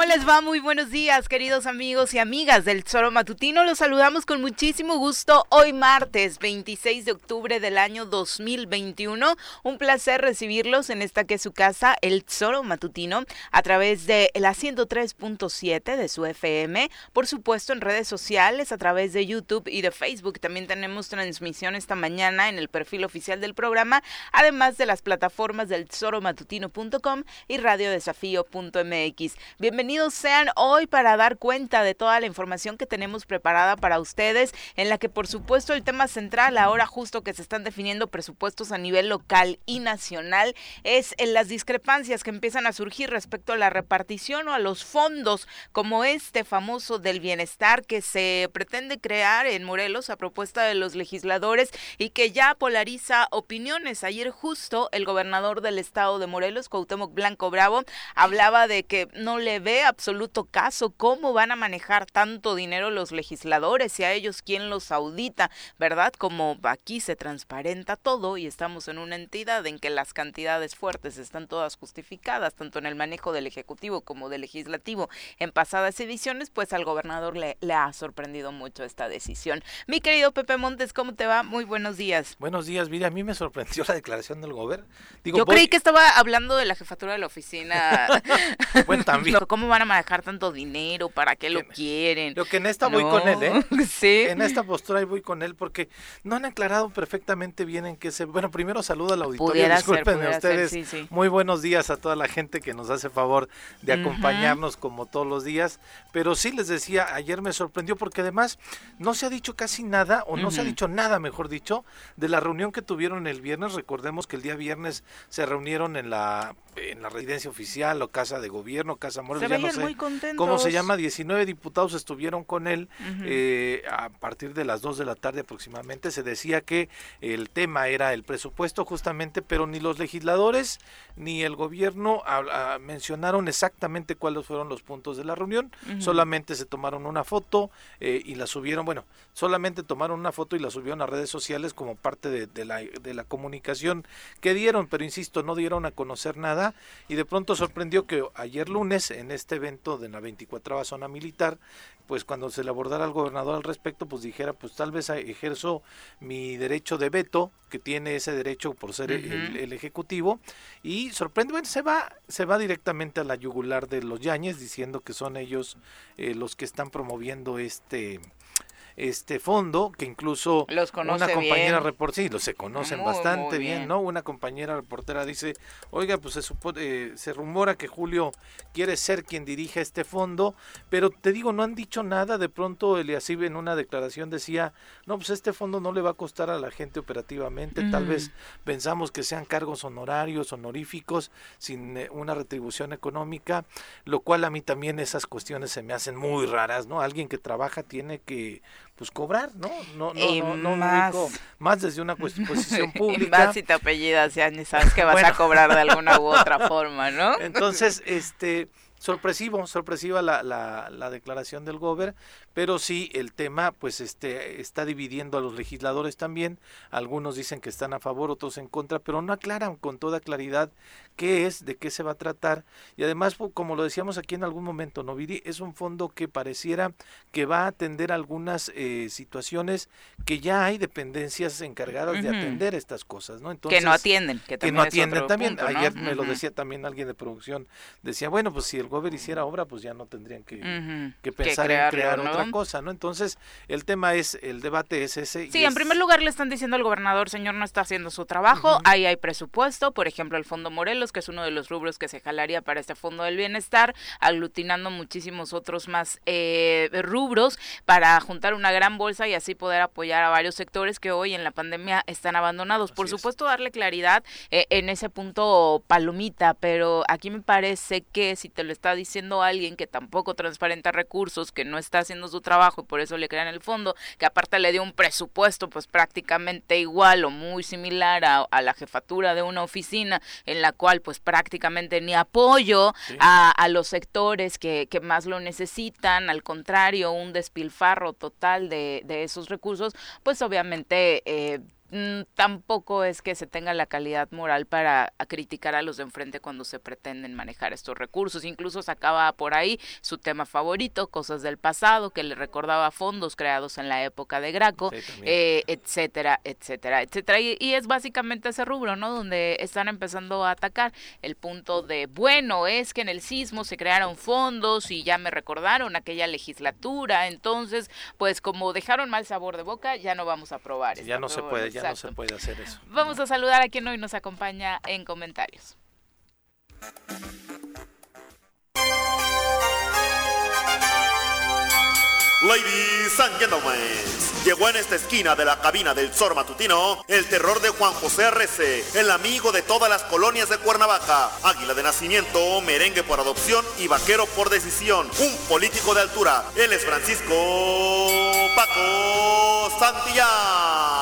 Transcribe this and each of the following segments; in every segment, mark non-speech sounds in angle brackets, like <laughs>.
¿Cómo les va? Muy buenos días, queridos amigos y amigas del Zoro Matutino. Los saludamos con muchísimo gusto hoy martes 26 de octubre del año 2021. Un placer recibirlos en esta que es su casa, el Zoro Matutino, a través de la 103.7 de su FM. Por supuesto, en redes sociales, a través de YouTube y de Facebook. También tenemos transmisión esta mañana en el perfil oficial del programa, además de las plataformas del zoromatutino.com y radiodesafío.mx. Bienvenidos sean hoy para dar cuenta de toda la información que tenemos preparada para ustedes, en la que por supuesto el tema central, ahora justo que se están definiendo presupuestos a nivel local y nacional, es en las discrepancias que empiezan a surgir respecto a la repartición o a los fondos como este famoso del bienestar que se pretende crear en Morelos a propuesta de los legisladores y que ya polariza opiniones. Ayer justo el gobernador del estado de Morelos, Cuauhtémoc Blanco Bravo, hablaba de que no le ve absoluto caso cómo van a manejar tanto dinero los legisladores y a ellos quién los audita, ¿verdad? Como aquí se transparenta todo y estamos en una entidad en que las cantidades fuertes están todas justificadas, tanto en el manejo del Ejecutivo como del Legislativo. En pasadas ediciones, pues al gobernador le, le ha sorprendido mucho esta decisión. Mi querido Pepe Montes, ¿cómo te va? Muy buenos días. Buenos días, mira, a mí me sorprendió la declaración del gobierno. Yo creí que estaba hablando de la jefatura de la oficina. <laughs> bueno, también. <laughs> ¿Cómo van a manejar tanto dinero? ¿Para qué lo quieren? Lo que en esta voy con él, ¿eh? <laughs> Sí. En esta postura voy con él porque no han aclarado perfectamente bien en qué se... Bueno, primero saludo al auditorio, disculpen ustedes. Muy buenos días a toda la gente que nos hace favor de acompañarnos como todos los días. Pero sí les decía, ayer me sorprendió porque además no se ha dicho casi nada, o no se ha dicho nada, mejor dicho, de la reunión que tuvieron el viernes. Recordemos que el día viernes se reunieron en la en la residencia oficial o casa de gobierno, casa Morelos, ya no sé muy cómo se llama, 19 diputados estuvieron con él eh, a partir de las 2 de la tarde aproximadamente, se decía que el tema era el presupuesto justamente, pero ni los legisladores ni el gobierno mencionaron exactamente cuáles fueron los puntos de la reunión, solamente se tomaron una foto eh, y la subieron, bueno, solamente tomaron una foto y la subieron a redes sociales como parte de, de, la, de la comunicación que dieron, pero insisto, no dieron a conocer nada y de pronto sorprendió que ayer lunes en este evento de la 24 zona militar, pues cuando se le abordara al gobernador al respecto, pues dijera, pues tal vez ejerzo mi derecho de veto, que tiene ese derecho por ser el, ejecutivo, y sorprende, bueno, se va, se va directamente a la yugular de los Yañez, diciendo que son ellos eh, los que están promoviendo este este fondo que incluso una compañera reportera, sí, lo se conocen bastante bien. ¿no? Una compañera reportera dice, oiga, pues se supone, eh, se rumora que Julio quiere ser quien dirija este fondo, pero te digo, no han dicho nada, de pronto Eliasib en una declaración decía, no, pues este fondo no le va a costar a la gente operativamente, tal vez pensamos que sean cargos honorarios, honoríficos, sin eh, una retribución económica, lo cual a mí también esas cuestiones se me hacen muy raras, ¿no? Alguien que trabaja tiene que pues cobrar, ¿no? No, no, no, más, más desde una posición pública. <laughs> Y más si te apellidas, ya ni sabes que vas a cobrar de alguna u <laughs> otra forma, ¿no? Entonces, este, sorpresivo, sorpresiva la, la, la declaración del gober, pero sí el tema pues este está dividiendo a los legisladores también, algunos dicen que están a favor, otros en contra, pero no aclaran con toda claridad qué es, de qué se va a tratar. Y además como lo decíamos aquí en algún momento, Noviri es un fondo que pareciera que va a atender algunas eh, situaciones que ya hay dependencias encargadas de atender estas cosas, ¿no? Entonces, que no atienden, que, no atienden también. Ayer me lo decía también alguien de producción, decía, bueno, pues si el gobierno hiciera obra, pues ya no tendrían que, que pensar en crear otra cosa, ¿no? Entonces, el tema es, el debate es ese. Sí, en primer lugar le están diciendo al gobernador, señor, no está haciendo su trabajo, ahí hay presupuesto, por ejemplo, el Fondo Morelos, que es uno de los rubros que se jalaría para este Fondo del Bienestar, aglutinando muchísimos otros más eh, rubros para juntar una gran bolsa y así poder apoyar a varios sectores que hoy en la pandemia están abandonados. por supuesto, darle claridad eh, en ese punto palomita, pero aquí me parece que si te lo está diciendo alguien que tampoco transparenta recursos, que no está haciendo su trabajo y por eso le crean el fondo, que aparte le dio un presupuesto pues prácticamente igual o muy similar a, la jefatura de una oficina en la cual pues prácticamente ni apoyo a, los sectores que, que, más lo necesitan, al contrario, un despilfarro total de, de esos recursos, pues obviamente... Eh, tampoco es que se tenga la calidad moral para criticar a los de enfrente cuando se pretenden manejar estos recursos. Incluso sacaba por ahí su tema favorito, cosas del pasado, que le recordaba fondos creados en la época de Graco, eh, etcétera, etcétera, etcétera. Y, y, es básicamente ese rubro, ¿no? Donde están empezando a atacar el punto de, bueno, es que en el sismo se crearon fondos y ya me recordaron aquella legislatura, entonces, pues como dejaron mal sabor de boca, ya no vamos a aprobar. Ya no se puede, ya no se puede hacer eso. Vamos a saludar a quien hoy nos acompaña en comentarios. Ladies and gentlemen, llegó en esta esquina de la cabina del Zor Matutino el terror de Juan José Arrece, el amigo de todas las colonias de Cuernavaca, águila de nacimiento, merengue por adopción y vaquero por decisión, un político de altura. Él es Francisco Paco Santillán.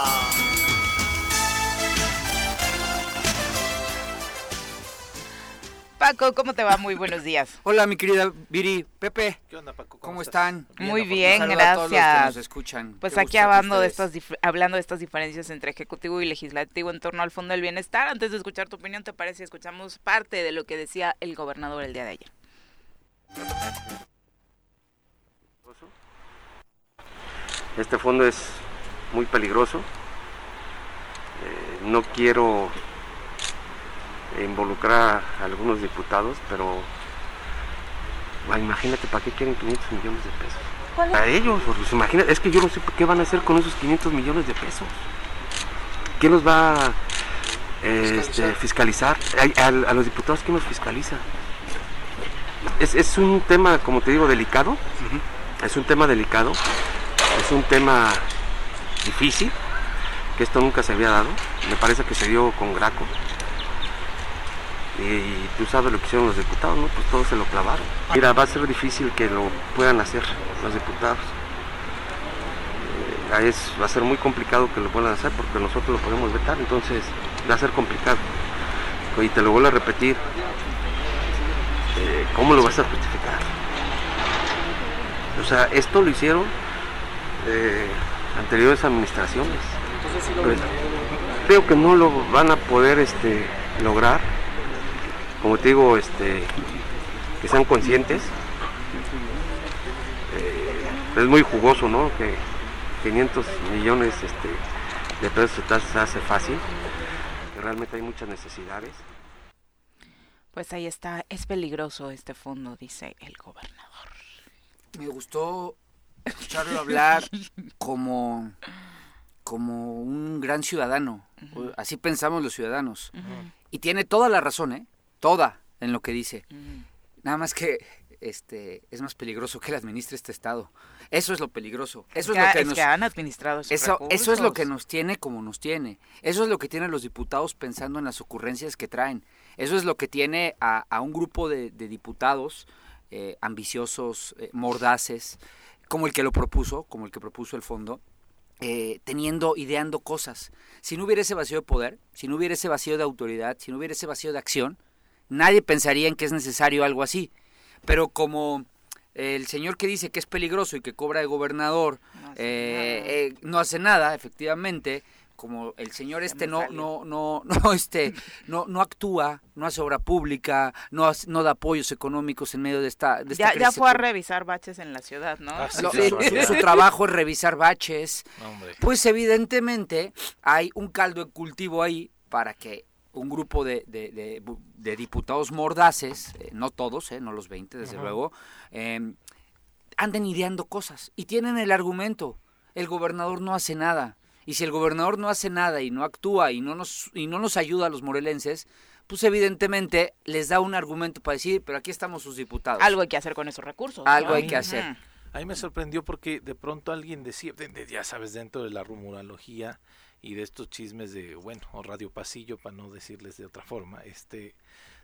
Paco, ¿cómo te va? Muy buenos días. <laughs> Hola, mi querida Viri, Pepe. ¿Qué onda, Paco? ¿Cómo, están? Muy bien, gracias. A todos los que nos escuchan. Pues aquí hablando de, estas hablando de estas diferencias entre ejecutivo y legislativo en torno al Fondo del Bienestar. Antes de escuchar tu opinión, ¿te parece si escuchamos parte de lo que decía el gobernador el día de ayer? Este fondo es muy peligroso. Eh, no quiero involucrar a algunos diputados, pero imagínate para qué quieren 500 millones de pesos. A ellos, pues imagina, es que yo no sé qué van a hacer con esos 500 millones de pesos. ¿Quién los va a este, fiscalizar? A, los diputados, ¿quién los fiscaliza? Es, un tema, como te digo, delicado. Es un tema delicado. Es un tema difícil, que esto nunca se había dado. Me parece que se dio con Graco y tú sabes lo que hicieron los diputados, ¿no? Pues todos se lo clavaron. Mira, va a ser difícil que lo puedan hacer los diputados. Eh, va a ser muy complicado que lo puedan hacer porque nosotros lo podemos vetar, entonces va a ser complicado. Y te lo vuelvo a repetir, eh, ¿cómo lo vas a justificar? O sea, esto lo hicieron eh, anteriores administraciones. Pues, creo que no lo van a poder este, lograr como te digo, este, que sean conscientes. Eh, es muy jugoso, ¿no? Que 500 millones este, de pesos se hace fácil, que realmente hay muchas necesidades. Pues ahí está, es peligroso este fondo, dice el gobernador. Me gustó escucharlo hablar como, como un gran ciudadano. Así pensamos los ciudadanos. Y tiene toda la razón, ¿eh? Toda en lo que dice. Nada más que este es más peligroso que él administre este estado. Eso es lo peligroso. Eso es, lo que, nos, han administrado eso, eso es lo que nos tiene como nos tiene. Eso es lo que tienen los diputados pensando en las ocurrencias que traen. Eso es lo que tiene a, un grupo de, diputados eh, ambiciosos, eh, mordaces, como el que lo propuso, como el que propuso el fondo, eh, teniendo, ideando cosas. Si no hubiera ese vacío de poder, si no hubiera ese vacío de autoridad, si no hubiera ese vacío de acción, nadie pensaría en que es necesario algo así. Pero como el señor que dice que es peligroso y que cobra de gobernador no hace, eh, nada. Eh, no hace nada, efectivamente, como el señor este no no no <laughs> no este no no actúa no hace obra pública no no da apoyos económicos en medio de esta, de ya, ya fue a revisar baches en la ciudad no ah, su, trabajo es revisar baches. Pues evidentemente hay un caldo de cultivo ahí para que un grupo de, de, diputados mordaces, eh, no todos, eh, no los 20 desde luego, eh, anden ideando cosas y tienen el argumento, el gobernador no hace nada. Y si el gobernador no hace nada y no actúa y no nos, y no nos ayuda a los morelenses, pues evidentemente les da un argumento para decir, pero aquí estamos sus diputados. Algo hay que hacer con esos recursos. Algo hay que hacer. A mí me sorprendió porque de pronto alguien decía, ya sabes, dentro de la rumorología, y de estos chismes de, bueno, o radio pasillo, para no decirles de otra forma, este,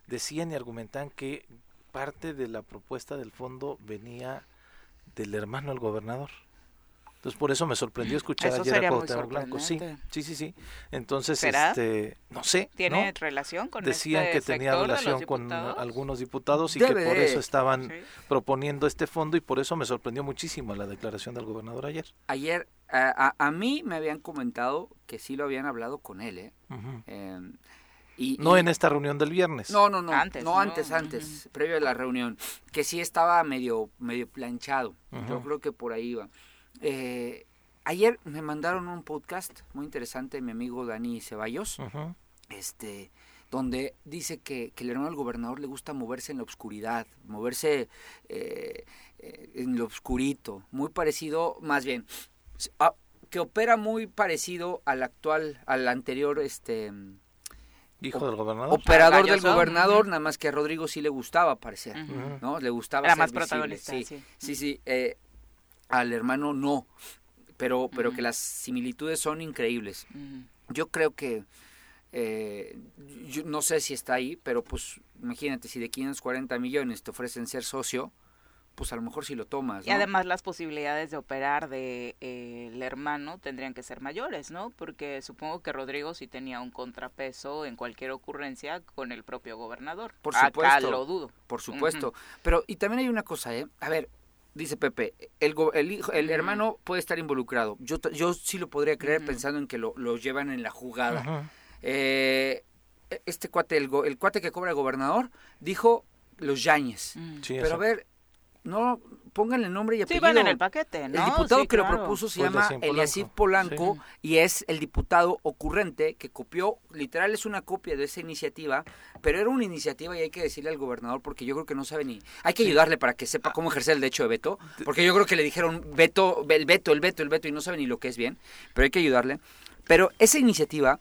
decían y argumentan que parte de la propuesta del fondo venía del hermano del gobernador. Entonces por eso me sorprendió escuchar Eso ayer sería a Cuauhtémoc Blanco. Sí, sí, sí, sí. Entonces, ¿Será? este, no sé, ¿Tiene ¿no? relación con Decían este que tenía relación con algunos diputados y Debe que por eso estaban Sí. proponiendo este fondo y por eso me sorprendió muchísimo la declaración del gobernador ayer. Ayer, a, a- a mí me habían comentado que sí lo habían hablado con él, ¿eh? Eh, y, No y- en esta reunión del viernes. No, no, no. Antes, no, ¿no? antes, antes, previo a la reunión. Que sí estaba medio, medio planchado. Yo creo que por ahí iba. Eh, ayer me mandaron un podcast muy interesante, mi amigo Dani Ceballos, este, donde dice que, que el hermano del gobernador le gusta moverse en la oscuridad, moverse eh, eh, en lo oscurito, muy parecido, más bien, s- a- que opera muy parecido al actual, al anterior, este, Hijo del gobernador. operador del gobernador, nada más que a Rodrigo sí le gustaba parecer. ¿no? Le gustaba Era ser más visible, protagonista, sí, sí. sí, sí, eh, al hermano no, pero, pero que las similitudes son increíbles. Yo creo que, eh, yo no sé si está ahí, pero pues imagínate, si de 540 millones te ofrecen ser socio, pues a lo mejor sí lo tomas, Y además las posibilidades de operar de eh, el hermano tendrían que ser mayores, ¿no? Porque supongo que Rodrigo sí tenía un contrapeso en cualquier ocurrencia con el propio gobernador. Por Acá supuesto. lo dudo. Por supuesto. Pero, y también hay una cosa, ¿eh? A ver, dice Pepe, el, go- el, hijo, el hermano puede estar involucrado. Yo, yo sí lo podría creer pensando en que lo, lo llevan en la jugada. Eh, este cuate, el, go- el cuate que cobra el gobernador, dijo los Yañez. Mm. Sí, Pero a ver, no, pónganle nombre y Sí, apellido. van en el paquete, ¿no? El diputado Sí, que lo propuso se de llama Eliasif Polanco. Polanco y es el diputado ocurrente que copió, literal es una copia de esa iniciativa, pero era una iniciativa y hay que decirle al gobernador porque yo creo que no sabe ni... Hay que ayudarle para que sepa cómo ejercer el derecho de veto, porque yo creo que le dijeron veto, el veto, el veto, el veto y no sabe ni lo que es bien, pero hay que ayudarle. Pero esa iniciativa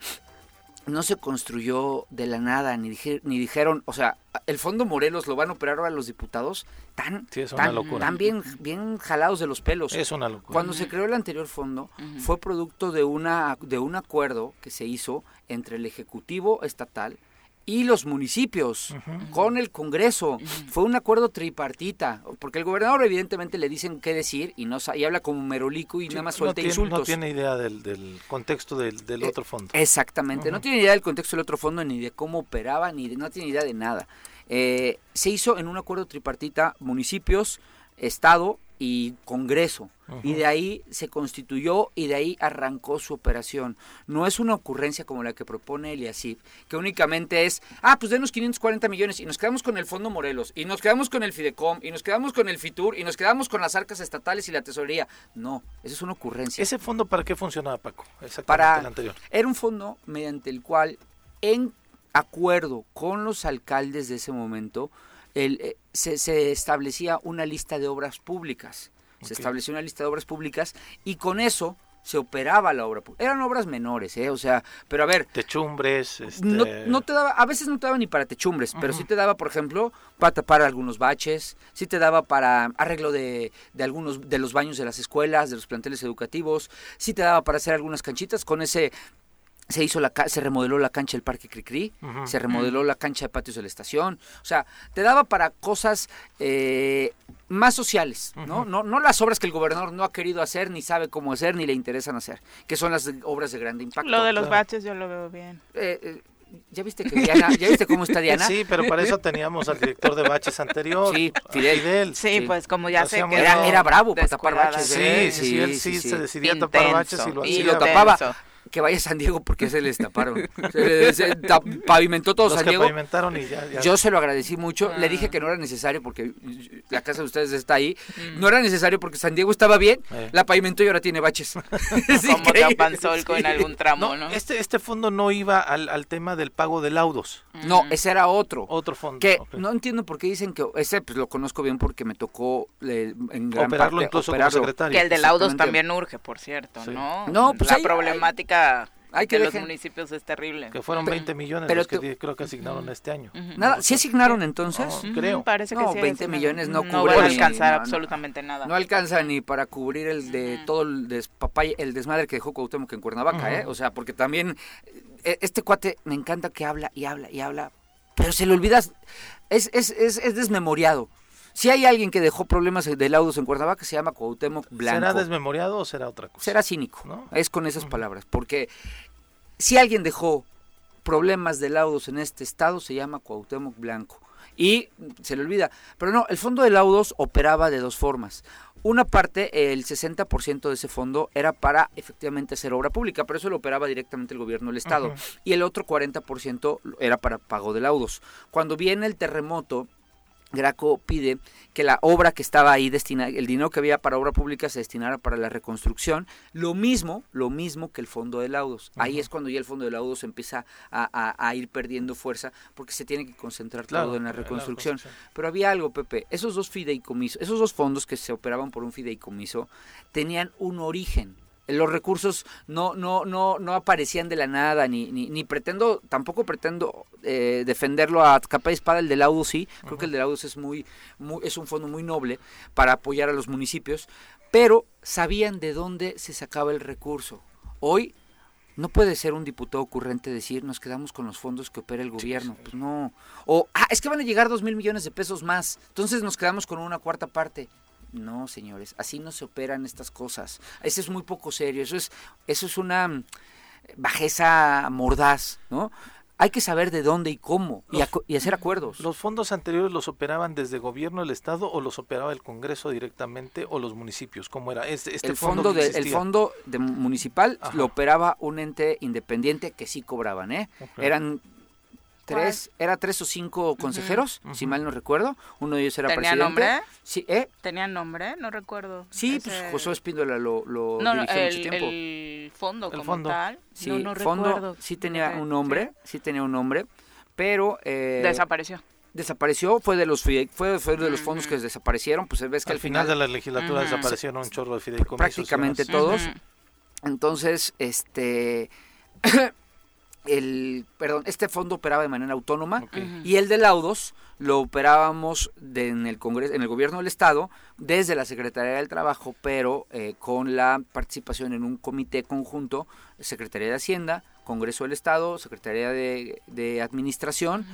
no se construyó de la nada, ni, dije- ni dijeron, o sea, el Fondo Morelos lo van a operar ahora los diputados tan, Sí, es una tan, bien, bien jalados de los pelos. Es una locura. Cuando se creó el anterior fondo, fue producto de, una, de un acuerdo que se hizo entre el Ejecutivo Estatal y los municipios con el Congreso. Fue un acuerdo tripartita, porque el gobernador evidentemente le dicen qué decir y no y habla como merolico y Sí, nada más no suelta tiene, insultos. No tiene idea del, del contexto del, del Eh, otro fondo. Exactamente, no tiene idea del contexto del otro fondo, ni de cómo operaba, ni de, no tiene idea de nada. Eh, se hizo en un acuerdo tripartita municipios, Estado y Congreso. Y de ahí se constituyó y de ahí arrancó su operación. No es una ocurrencia como la que propone Eliasif, que únicamente es, ah, pues denos 540 millones y nos quedamos con el Fondo Morelos, y nos quedamos con el Fidecom, y nos quedamos con el FITUR, y nos quedamos con las arcas estatales y la tesorería. No, esa es una ocurrencia. ¿Ese fondo para qué funcionaba, Paco? Exactamente para el anterior. era un fondo mediante el cual en acuerdo con los alcaldes de ese momento el, eh, se, se establecía una lista de obras públicas se estableció una lista de obras públicas y con eso se operaba la obra pública. Eran obras menores, ¿eh? O sea, pero a ver, Techumbres, este... no, no te daba, a veces no te daba ni para techumbres, pero sí te daba, por ejemplo, para tapar algunos baches, sí te daba para arreglo de, de algunos de los baños de las escuelas, de los planteles educativos, sí te daba para hacer algunas canchitas, con ese se hizo la ca- se remodeló la cancha del Parque Cricri, se remodeló la cancha de patios de la estación, o sea, te daba para cosas eh, más sociales, ¿no? ¿no? No las obras que el gobernador no ha querido hacer, ni sabe cómo hacer, ni le interesan hacer, que son las de- obras de grande impacto. Lo de los claro. baches yo lo veo bien. Eh, eh, ¿Ya viste que Diana, ya viste cómo está <laughs> Diana? Sí, pero para eso teníamos al director de baches anterior. Sí, Fidel. Sí, Sí. pues como ya sé que Era, era bravo para tapar baches. Sí, sí, sí, él sí, sí. se decidía a tapar baches y lo Y hacía. lo tapaba. Que vaya a San Diego porque se les taparon. Se, se ta- pavimentó todo Los San que Diego. pavimentaron y ya, ya. Yo se lo agradecí mucho. Le Ah. dije que no era necesario porque la casa de ustedes está ahí. No era necesario porque San Diego estaba bien. Eh. La pavimentó y ahora tiene baches. <laughs> Es como en algún tramo, No, ¿no? este, este fondo no iba al, al tema del pago de laudos. No, ese era otro. Otro fondo. Que no entiendo por qué dicen que ese pues lo conozco bien porque me tocó eh, en gran Operarlo parte incluso operarlo. como secretario. Que el de laudos también urge, por cierto, Sí. ¿no? No, pues La hay- problemática hay que de los municipios es terrible. Que fueron Pe- 20 millones pero los que tú- di- creo que asignaron este año. Ujú. Nada, ¿sí asignaron entonces? No, creo. Parece que No, sí, 20 sí, millones no No cubre van a ni- alcanzar no, no. absolutamente nada. No alcanza ni para cubrir el de todo el despapay, el desmadre que dejó Cuauhtémoc en Cuernavaca, ¿eh? O sea, porque también eh, este cuate me encanta que habla y habla y habla, pero se le olvida, es, es, es, es desmemoriado. Si hay alguien que dejó problemas de laudos en Cuernavaca, se llama Cuauhtémoc Blanco. ¿Será desmemoriado o será otra cosa? Será cínico, es con esas palabras, porque si alguien dejó problemas de laudos en este estado, se llama Cuauhtémoc Blanco. Y se le olvida. Pero no, el fondo de laudos operaba de dos formas. Una parte, el 60% de ese fondo era para efectivamente hacer obra pública, pero eso lo operaba directamente el gobierno del Estado. Y el otro 40% era para pago de laudos. Cuando viene el terremoto, Graco pide que la obra que estaba ahí destinada, el dinero que había para obra pública se destinara para la reconstrucción, lo mismo, lo mismo que el fondo de laudos. Ahí es cuando ya el fondo de laudos empieza a, ir perdiendo fuerza porque se tiene que concentrar todo en la reconstrucción. Pero había algo, Pepe, esos dos fideicomisos, esos dos fondos que se operaban por un fideicomiso tenían un origen los recursos no no no no aparecían de la nada ni ni, ni pretendo tampoco pretendo eh, defenderlo a capa y espada el del Laudos sí creo que el del Laudos es muy, muy es un fondo muy noble para apoyar a los municipios pero sabían de dónde se sacaba el recurso hoy no puede ser un diputado ocurrente decir nos quedamos con los fondos que opera el gobierno. Pues no. O, ah, es que van a llegar dos mil millones de pesos más. Entonces nos quedamos con una cuarta parte. No, señores, así no se operan estas cosas. Eso es muy poco serio, eso es, eso es una mm, bajeza mordaz, ¿no? Hay que saber de dónde y cómo y, hacer acuerdos. ¿Los fondos anteriores los operaban desde gobierno del Estado o los operaba el Congreso directamente o los municipios? ¿Cómo era? Este, este el fondo, de, el fondo de municipal lo operaba un ente independiente que sí cobraban, ¿eh? Eran tres, era tres o cinco consejeros, si mal no recuerdo. Uno de ellos era ¿Tenía presidente. nombre? Sí, ¿eh? ¿Tenía nombre? No recuerdo. Sí, pues José Espíndola lo, lo no, dirigió el, mucho tiempo. El fondo como tal. Sí, no, no fondo recuerdo. sí tenía un nombre, ¿sí? tenía un nombre, pero... Eh, Desapareció desapareció, fue de los fue, fue de los fondos que desaparecieron, pues ves que al, final, de la legislatura desaparecieron un chorro de fideicomisos. Prácticamente todos. Entonces, este el perdón este fondo operaba de manera autónoma y el de laudos lo operábamos en el congreso en el gobierno del estado desde la secretaría del trabajo pero eh, con la participación en un comité conjunto secretaría de hacienda congreso del estado secretaría de, de administración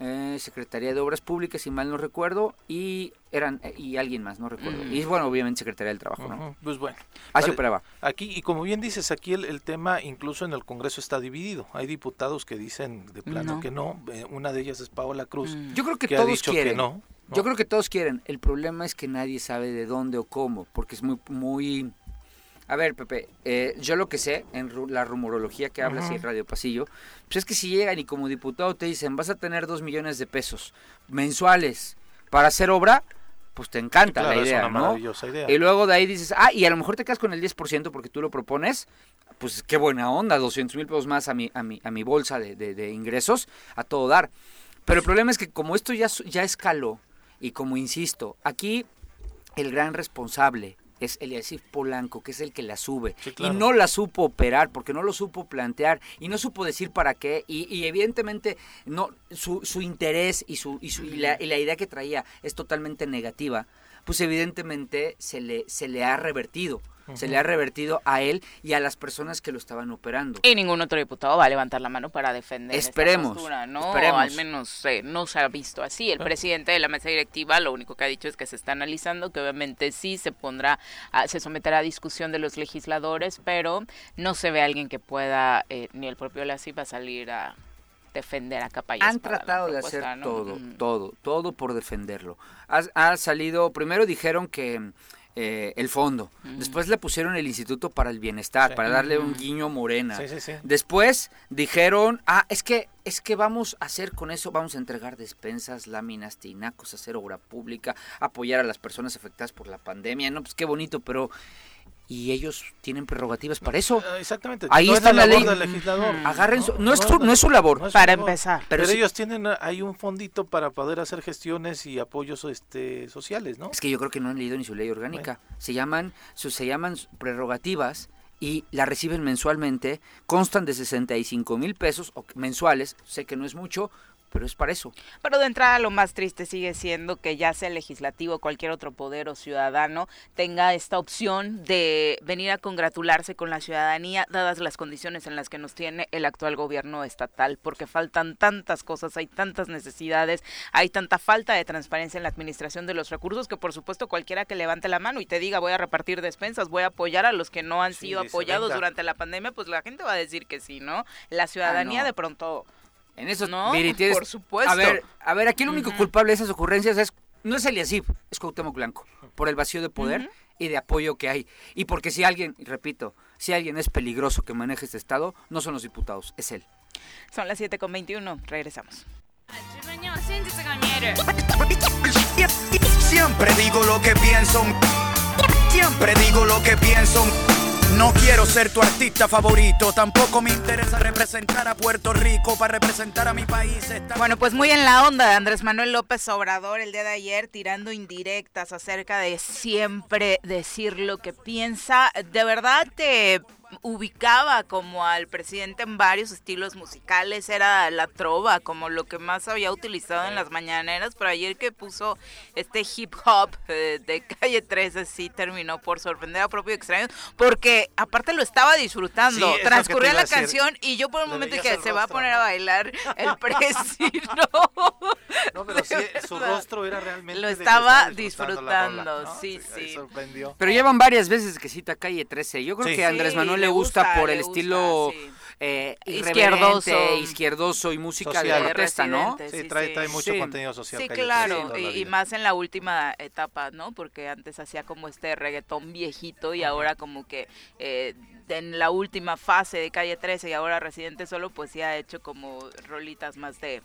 eh, Secretaría de Obras Públicas, si mal no recuerdo, y eran eh, y alguien más, no recuerdo. Mm. Y bueno, obviamente Secretaría del Trabajo, ¿no? Pues bueno. Así operaba. Aquí, y como bien dices, aquí el, tema incluso en el Congreso está dividido. Hay diputados que dicen de plano que no. Eh, una de ellas es Paola Cruz. Mm. Yo creo que, todos quieren. no, Yo creo que todos quieren. El problema es que nadie sabe de dónde o cómo, porque es muy, muy a ver, Pepe, eh, yo lo que sé en la rumorología que hablas y Radio Pasillo, pues es que si llegan y como diputado te dicen vas a tener dos millones de pesos mensuales para hacer obra, pues te encanta la idea, ¿no? Y luego de ahí dices, ah, y a lo mejor te quedas con el 10% porque tú lo propones, pues qué buena onda, 200 mil pesos más a mi, a mi, a mi bolsa de, de, ingresos, a todo dar. Pero el problema es que como esto ya, ya escaló, y como insisto, aquí el gran responsable es Eliasif Polanco, que es el que la sube. Y no la supo operar, porque no lo supo plantear, y no supo decir para qué, y, evidentemente no su, su interés y, su, y, su, y, la, y la idea que traía es totalmente negativa, pues evidentemente se le, se le ha revertido se le ha revertido a él y a las personas que lo estaban operando. Y ningún otro diputado va a levantar la mano para defender esperemos, esta postura, ¿no? Al menos eh, no se ha visto así. El presidente de la mesa directiva lo único que ha dicho es que se está analizando, que obviamente sí se pondrá, se someterá a discusión de los legisladores, pero no se ve alguien que pueda, eh, ni el propio Lassi va a salir a defender a capa Han tratado de hacer todo, todo, todo por defenderlo. ha salido, primero dijeron que eh, el fondo. Después le pusieron el Instituto para el Bienestar, para darle un guiño morena. Después dijeron, ah, es que, es que vamos a hacer con eso, vamos a entregar despensas, láminas, tinacos, hacer obra pública, apoyar a las personas afectadas por la pandemia. No, pues qué bonito, pero y ellos tienen prerrogativas para eso. Ah, exactamente. Ahí está la, ley. Del legislador. Agarren no, es su, no, es su labor. para empezar. Pero, ellos tienen hay un fondito para poder hacer gestiones y apoyos este sociales, ¿no? Es que yo creo que no han leído ni su ley orgánica. Se llaman se llaman prerrogativas y la reciben mensualmente, constan de 65 mil pesos mensuales, sé que no es mucho, pero es para eso. Pero de entrada lo más triste sigue siendo que ya sea el legislativo, cualquier otro poder o ciudadano tenga esta opción de venir a congratularse con la ciudadanía dadas las condiciones en las que nos tiene el actual gobierno estatal, porque faltan tantas cosas, hay tantas necesidades, hay tanta falta de transparencia en la administración de los recursos que por supuesto cualquiera que levante la mano y te diga voy a repartir despensas, voy a apoyar a los que no han sido apoyados durante la pandemia, pues la gente va a decir que sí, ¿no? La ciudadanía ah, de pronto en eso, no, por supuesto. A ver, a ver, aquí el único culpable de esas ocurrencias es no es Eliasib, es Cuauhtémoc Blanco, por el vacío de poder y de apoyo que hay. Y porque si alguien, repito, si alguien es peligroso que maneje este estado, no son los diputados, es él. Son las 7.21, regresamos. Siempre digo lo que pienso. Siempre digo lo que pienso. No quiero ser tu artista favorito, tampoco me interesa representar a Puerto Rico para representar a mi país. Bueno, pues muy en la onda de Andrés Manuel López Obrador el día de ayer tirando indirectas acerca de siempre decir lo que piensa. De verdad te ubicaba como al presidente en varios estilos musicales, era la trova, como lo que más había utilizado en las mañaneras, pero ayer que puso este hip hop eh, de <laughs> calle 13 sí terminó por sorprender a propio extraño, porque aparte lo estaba disfrutando, transcurría la canción y yo por un momento dije, se va a poner a bailar el <laughs> presidente. no, pero sí, su rostro era realmente... Lo estaba disfrutando, sí, sí. Pero llevan varias veces que cita calle 13, yo creo que Andrés Manuel le gusta, por el estilo eh, izquierdoso. izquierdoso y música de protesta, ¿no? Sí, trae, mucho contenido social. Sí, claro, y, más en la última etapa, ¿no? Porque antes hacía como este reggaetón viejito y ahora como que eh, en la última fase de Calle 13 y ahora Residente Solo, pues sí ha hecho como rolitas más de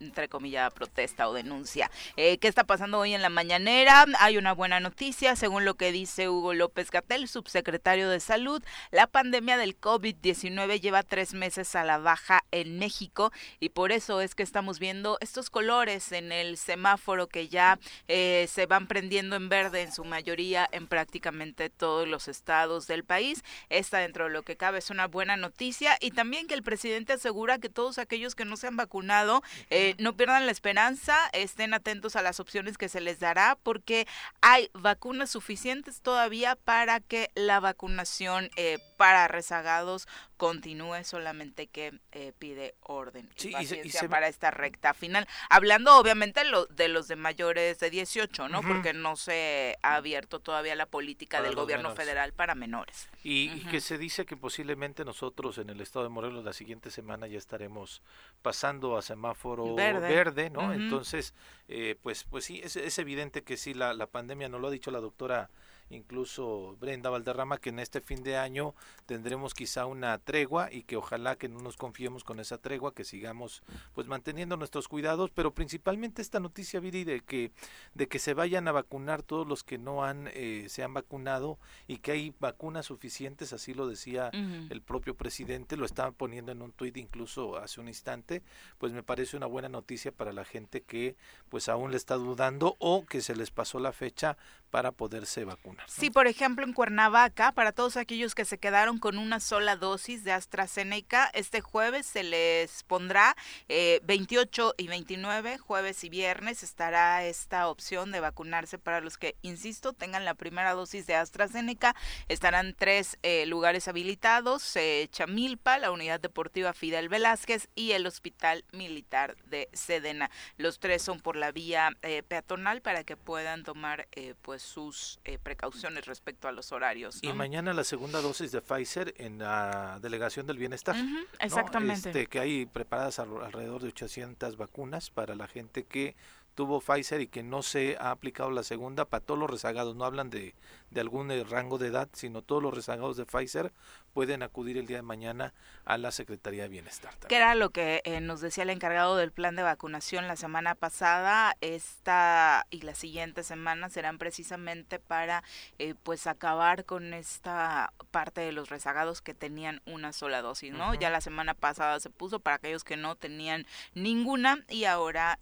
entre comillas, protesta o denuncia. Eh, ¿Qué está pasando hoy en la mañanera? Hay una buena noticia, según lo que dice Hugo López Gatel, subsecretario de Salud. La pandemia del COVID-19 lleva tres meses a la baja en México y por eso es que estamos viendo estos colores en el semáforo que ya eh, se van prendiendo en verde en su mayoría en prácticamente todos los estados del país. Esta dentro de lo que cabe es una buena noticia y también que el presidente asegura que todos aquellos que no se han vacunado eh, no pierdan la esperanza, estén atentos a las opciones que se les dará porque hay vacunas suficientes todavía para que la vacunación eh, para rezagados continúe, solamente que eh, pide orden y paciencia para esta recta final. Hablando obviamente de los de mayores de 18, ¿no? Porque no se ha abierto todavía la política del gobierno federal para menores. Y, que se dice que posiblemente nosotros en el estado de Morelos la siguiente semana ya estaremos pasando a semáforo verde, ¿no? Entonces, eh, pues, pues sí, es, es evidente que sí, la, la pandemia, nos lo ha dicho la doctora incluso Brenda Valderrama, que en este fin de año tendremos quizá una tregua y que ojalá que no nos confiemos con esa tregua, que sigamos pues manteniendo nuestros cuidados, pero principalmente esta noticia, Viri, de que, de que se vayan a vacunar todos los que no han, eh, se han vacunado y que hay vacunas suficientes, así lo decía el propio presidente, lo estaba poniendo en un tuit incluso hace un instante, pues me parece una buena noticia para la gente que pues aún le está dudando o que se les pasó la fecha para poderse vacunar. Sí, por ejemplo, en Cuernavaca, para todos aquellos que se quedaron con una sola dosis de AstraZeneca, este jueves se les pondrá 28 eh, y 29, jueves y viernes, estará esta opción de vacunarse para los que, insisto, tengan la primera dosis de AstraZeneca. Estarán tres eh, lugares habilitados, eh, Chamilpa, la Unidad Deportiva Fidel Velázquez y el Hospital Militar de Sedena. Los tres son por la vía peatonal para que puedan tomar pues sus eh, precauciones respecto a los horarios. Y mañana la segunda dosis de Pfizer en la delegación del bienestar. exactamente. Este, que hay preparadas alrededor de 800 vacunas para la gente que tuvo Pfizer y que no se ha aplicado la segunda para todos los rezagados. No hablan de, de algún eh, rango de edad, sino todos los rezagados de Pfizer pueden acudir el día de mañana a la Secretaría de Bienestar. Que era lo que eh, nos decía el encargado del plan de vacunación la semana pasada. Esta y la siguiente semana serán precisamente para eh, pues acabar con esta parte de los rezagados que tenían una sola dosis, ¿no? Ya la semana pasada se puso para aquellos que no tenían ninguna y ahora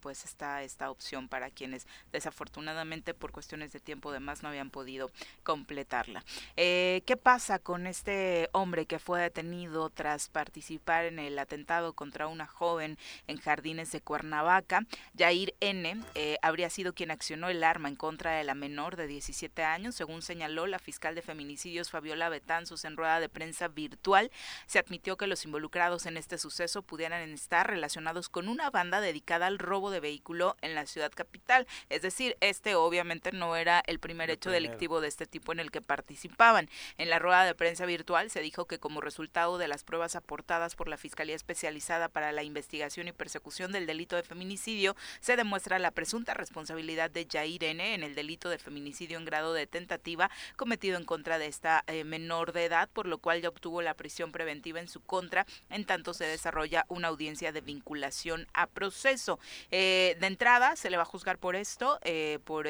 pues está esta opción para quienes desafortunadamente por cuestiones de tiempo demás no habían podido completarla. Eh, ¿Qué pasa con este hombre que fue detenido tras participar en el atentado contra una joven en Jardines de Cuernavaca? Jair N. Eh, habría sido quien accionó el arma en contra de la menor de 17 años, según señaló la fiscal de feminicidios Fabiola Betanzos en rueda de prensa virtual. Se admitió que los involucrados en este suceso pudieran estar relacionados con una banda dedicada al robo de vehículo en la ciudad capital. Es decir, este obviamente no era el primer hecho delictivo de este tipo en el que participaban. En la rueda de prensa virtual se dijo que como resultado de las pruebas aportadas por la Fiscalía Especializada para la Investigación y Persecución del Delito de Feminicidio, se demuestra la presunta responsabilidad de Jair N. en el delito de feminicidio en grado de tentativa cometido en contra de esta eh, menor de edad, por lo cual ya obtuvo la prisión preventiva en su contra, en tanto se desarrolla una audiencia de vinculación a proceso. Eh, de entrada, se le va a juzgar por esto, eh, por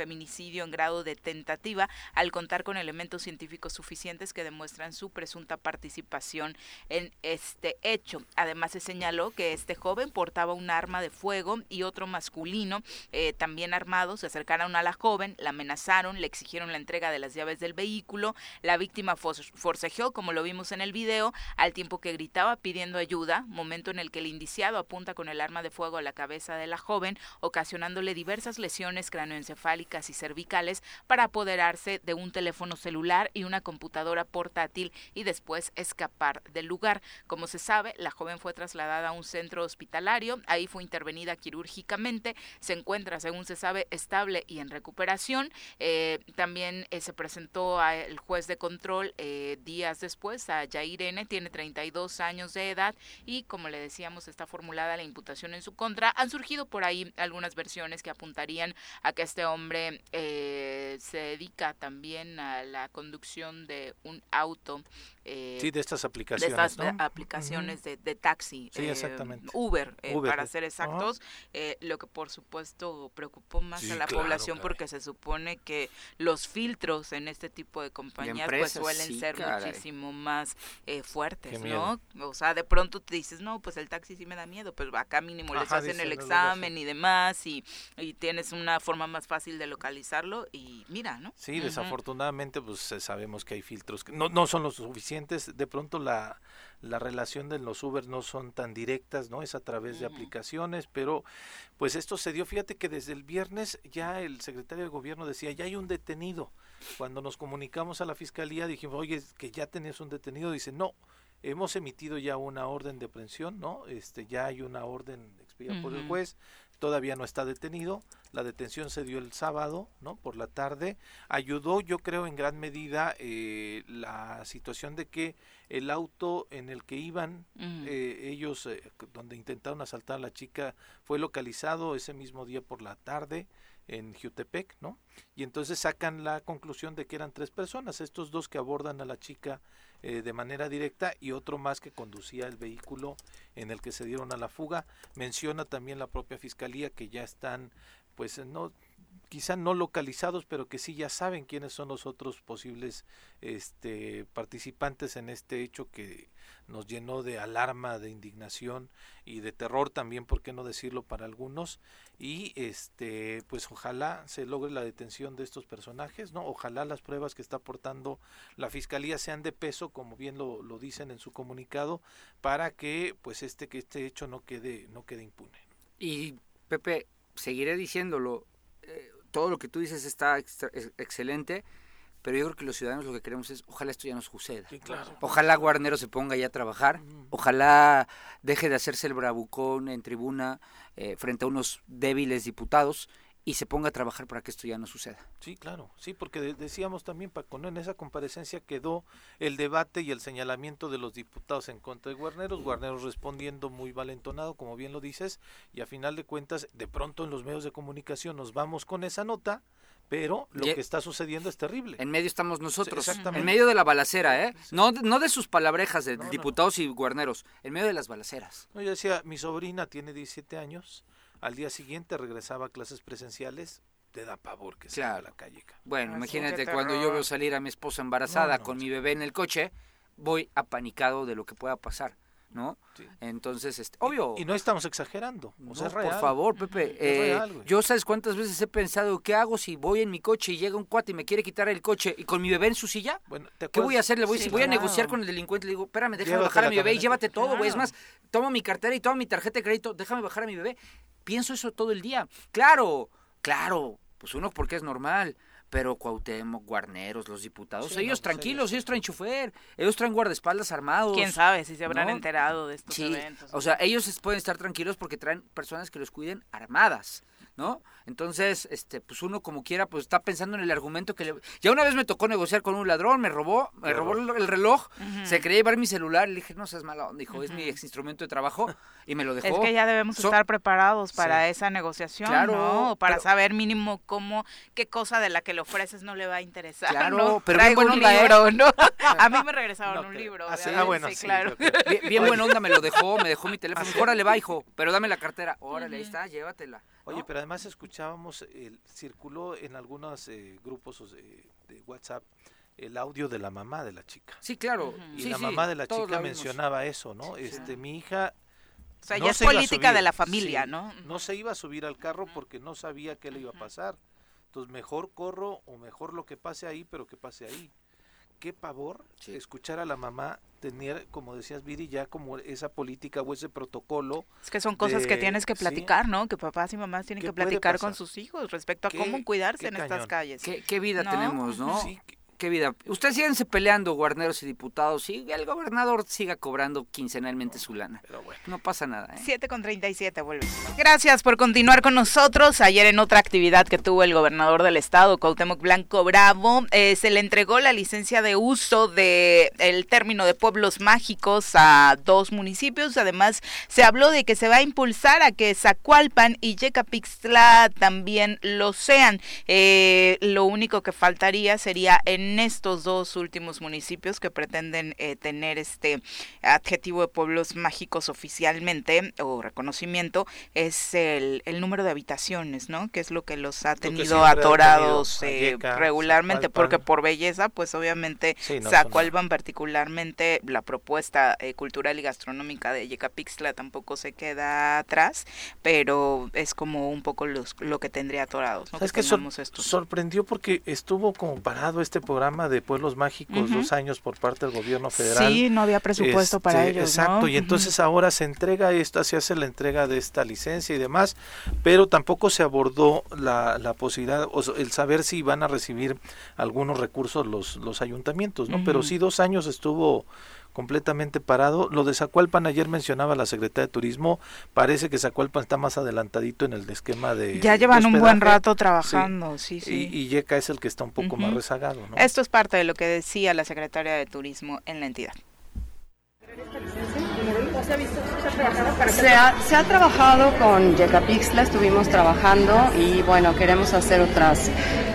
feminicidio en grado de tentativa al contar con elementos científicos suficientes que demuestran su presunta participación en este hecho. Además se señaló que este joven portaba un arma de fuego y otro masculino eh, también armado. Se acercaron a la joven, la amenazaron, le exigieron la entrega de las llaves del vehículo, la víctima forcejeó como lo vimos en el video al tiempo que gritaba pidiendo ayuda, momento en el que el indiciado apunta con el arma de fuego a la cabeza de la joven, ocasionándole diversas lesiones cráneoencefálicas y cervicales para apoderarse de un teléfono celular y una computadora portátil y después escapar del lugar. Como se sabe, la joven fue trasladada a un centro hospitalario, ahí fue intervenida quirúrgicamente, se encuentra, según se sabe, estable y en recuperación. Eh, también eh, se presentó al juez de control eh, días después, a Yairene, tiene 32 años de edad y, como le decíamos, está formulada la imputación en su contra. Han surgido por ahí algunas versiones que apuntarían a que este hombre eh, se dedica también a la conducción de un auto. Eh, sí, de estas aplicaciones. De estas eh, aplicaciones de, taxi. Sí, exactamente. Uber, para ser exactos. lo que por supuesto preocupó más a la población porque se supone que los filtros en este tipo de compañías pues suelen ser muchísimo más fuertes, ¿no? O sea, de pronto te dices, no, pues el taxi sí me da miedo, pero acá mínimo les hacen el examen y demás y, y tienes una forma más fácil de localizarlo y mira, ¿no? Sí, desafortunadamente pues sabemos que hay filtros que no, no son los suficientes, de pronto la, la relación de los Uber no son tan directas, ¿no? Es a través de aplicaciones, pero pues esto se dio, fíjate que desde el viernes ya el secretario de gobierno decía, ya hay un detenido. Cuando nos comunicamos a la fiscalía dijimos, oye, que ya tenés un detenido, dice, no, hemos emitido ya una orden de aprehensión, ¿no? Este, ya hay una orden expedida por el juez, todavía no está detenido. La detención se dio el sábado, ¿no? Por la tarde. Ayudó, yo creo, en gran medida eh, la situación de que el auto en el que iban eh, ellos, eh, donde intentaron asaltar a la chica, fue localizado ese mismo día por la tarde en Jutepec, ¿no? Y entonces sacan la conclusión de que eran tres personas, estos dos que abordan a la chica eh, de manera directa y otro más que conducía el vehículo en el que se dieron a la fuga. Menciona también la propia fiscalía que ya están, pues no quizá no localizados, pero que sí ya saben quiénes son los otros posibles este, participantes en este hecho que nos llenó de alarma, de indignación y de terror también, por qué no decirlo para algunos. Y este, pues ojalá se logre la detención de estos personajes, ¿no? Ojalá las pruebas que está aportando la fiscalía sean de peso, como bien lo, lo dicen en su comunicado, para que pues este que este hecho no quede no quede impune. Y Pepe, seguiré diciéndolo, todo lo que tú dices está excelente, pero yo creo que los ciudadanos lo que queremos es, ojalá esto ya no suceda. Ojalá Guarnero se ponga ya a trabajar, ojalá deje de hacerse el bravucón en tribuna eh, frente a unos débiles diputados y se ponga a trabajar para que esto ya no suceda. Sí, claro, sí, porque decíamos también, Paco, en esa comparecencia quedó el debate y el señalamiento de los diputados en contra de Guarneros, Guarneros respondiendo muy valentonado, como bien lo dices, y a final de cuentas, de pronto en los medios de comunicación nos vamos con esa nota, pero lo que está sucediendo es terrible. En medio estamos nosotros, en medio de la balacera, ¿eh? No, no de sus palabrejas de diputados y guarneros, en medio de las balaceras. No, yo decía, mi sobrina tiene 17 años, al día siguiente regresaba a clases presenciales, te da pavor que salga a la calle. Bueno, imagínate cuando yo veo salir a mi esposa embarazada con mi bebé en el coche, voy apanicado de lo que pueda pasar. ¿no? Entonces, este, obvio. Y, no estamos exagerando. O sea, es real. Por favor, Pepe. Eh, yo sabes cuántas veces he pensado, ¿qué hago si voy en mi coche y llega un cuate y me quiere quitar el coche y con mi bebé en su silla? Bueno, ¿Qué voy a hacer? Le voy, voy a negociar con el delincuente. Le digo, espérame, déjame bajar a mi bebé y llévate todo, güey. Es más, tomo mi cartera y tomo mi tarjeta de crédito, déjame bajar a mi bebé. Pienso eso todo el día. Claro, claro. Pues uno porque es normal pero Cuauhtémoc, Guarneros, los diputados, ellos pues, tranquilos, ellos... traen chofer, ellos traen guardaespaldas armados. ¿Quién sabe si se habrán enterado de estos eventos? O sea, ellos pueden estar tranquilos porque traen personas que los cuiden armadas. ¿No? Entonces, este, pues uno como quiera, pues está pensando en el argumento que le... Ya una vez me tocó negociar con un ladrón, me robó, me robó el reloj, se quería llevar mi celular, le dije, no seas malo, dijo, es mi ex instrumento de trabajo, y me lo dejó. Es que ya debemos estar preparados para esa negociación, ¿no? Para saber mínimo cómo, qué cosa de la que le ofreces no le va a interesar, Claro, pero bien buena onda, libro, ¿no? a mí me <laughs> regresaron un libro. Ah, ah bueno, sí, claro. Bien, buena onda me lo dejó, me dejó mi teléfono, <laughs> órale va, hijo, pero dame la cartera, órale, ahí está, llévatela. Oye, pero además escuchábamos, el, circuló en algunos eh, grupos de WhatsApp el audio de la mamá de la chica. Sí, claro. Y la mamá de la chica mencionaba eso, ¿no? Este, mi hija o sea, ya es política de la familia, ¿no? No se iba a subir al carro porque no sabía qué le iba a pasar. Entonces, mejor corro o mejor lo que pase ahí, pero que pase ahí. Qué pavor escuchar a la mamá tener, como decías, Viri, ya como esa política o ese protocolo. Es que son cosas que tienes que platicar, ¿no? Que papás y mamás tienen que platicar con sus hijos respecto a cómo cuidarse en estas calles. ¿Qué, vida tenemos, no? Sí, qué vida. Ustedes síganse peleando, guarneros y diputados, y el gobernador siga cobrando quincenalmente su lana. Pero bueno. No pasa nada. ¿eh? 7 con 37, vuelve. Gracias por continuar con nosotros. Ayer en otra actividad que tuvo el gobernador del estado, Cuauhtémoc Blanco Bravo, eh, se le entregó la licencia de uso de el término de pueblos mágicos a dos municipios. Además, se habló de que se va a impulsar a que Zacualpan y Yecapixtla también lo sean. Eh, lo único que faltaría sería en en estos dos últimos municipios que pretenden eh, tener este adjetivo de pueblos mágicos oficialmente o reconocimiento es el, el número de habitaciones, ¿no? Que es lo que los ha tenido atorados eh, regularmente, porque por belleza, pues obviamente sí, particularmente la propuesta eh, cultural y gastronómica de Yecapixtla tampoco se queda atrás, pero es como un poco los, lo que tendría atorados, ¿no? Es que, sorprendió porque estuvo como parado este programa programa de pueblos mágicos dos años por parte del gobierno federal. Sí, no había presupuesto para este, ellos. Exacto, y entonces ahora se entrega esto, se hace la entrega de esta licencia y demás, pero tampoco se abordó la, la posibilidad, o el saber si van a recibir algunos recursos los, los ayuntamientos, ¿no? Pero sí dos años estuvo completamente parado. Lo de Zacualpan, ayer mencionaba la secretaria de Turismo, parece que Zacualpan está más adelantadito en el esquema de... Ya llevan un buen rato trabajando, sí, sí. Y, Yeca es el que está un poco más rezagado. ¿no? Esto es parte de lo que decía la secretaria de Turismo en la entidad. Se ha, se ha trabajado con Yecapixtla, estuvimos trabajando y bueno, queremos hacer otras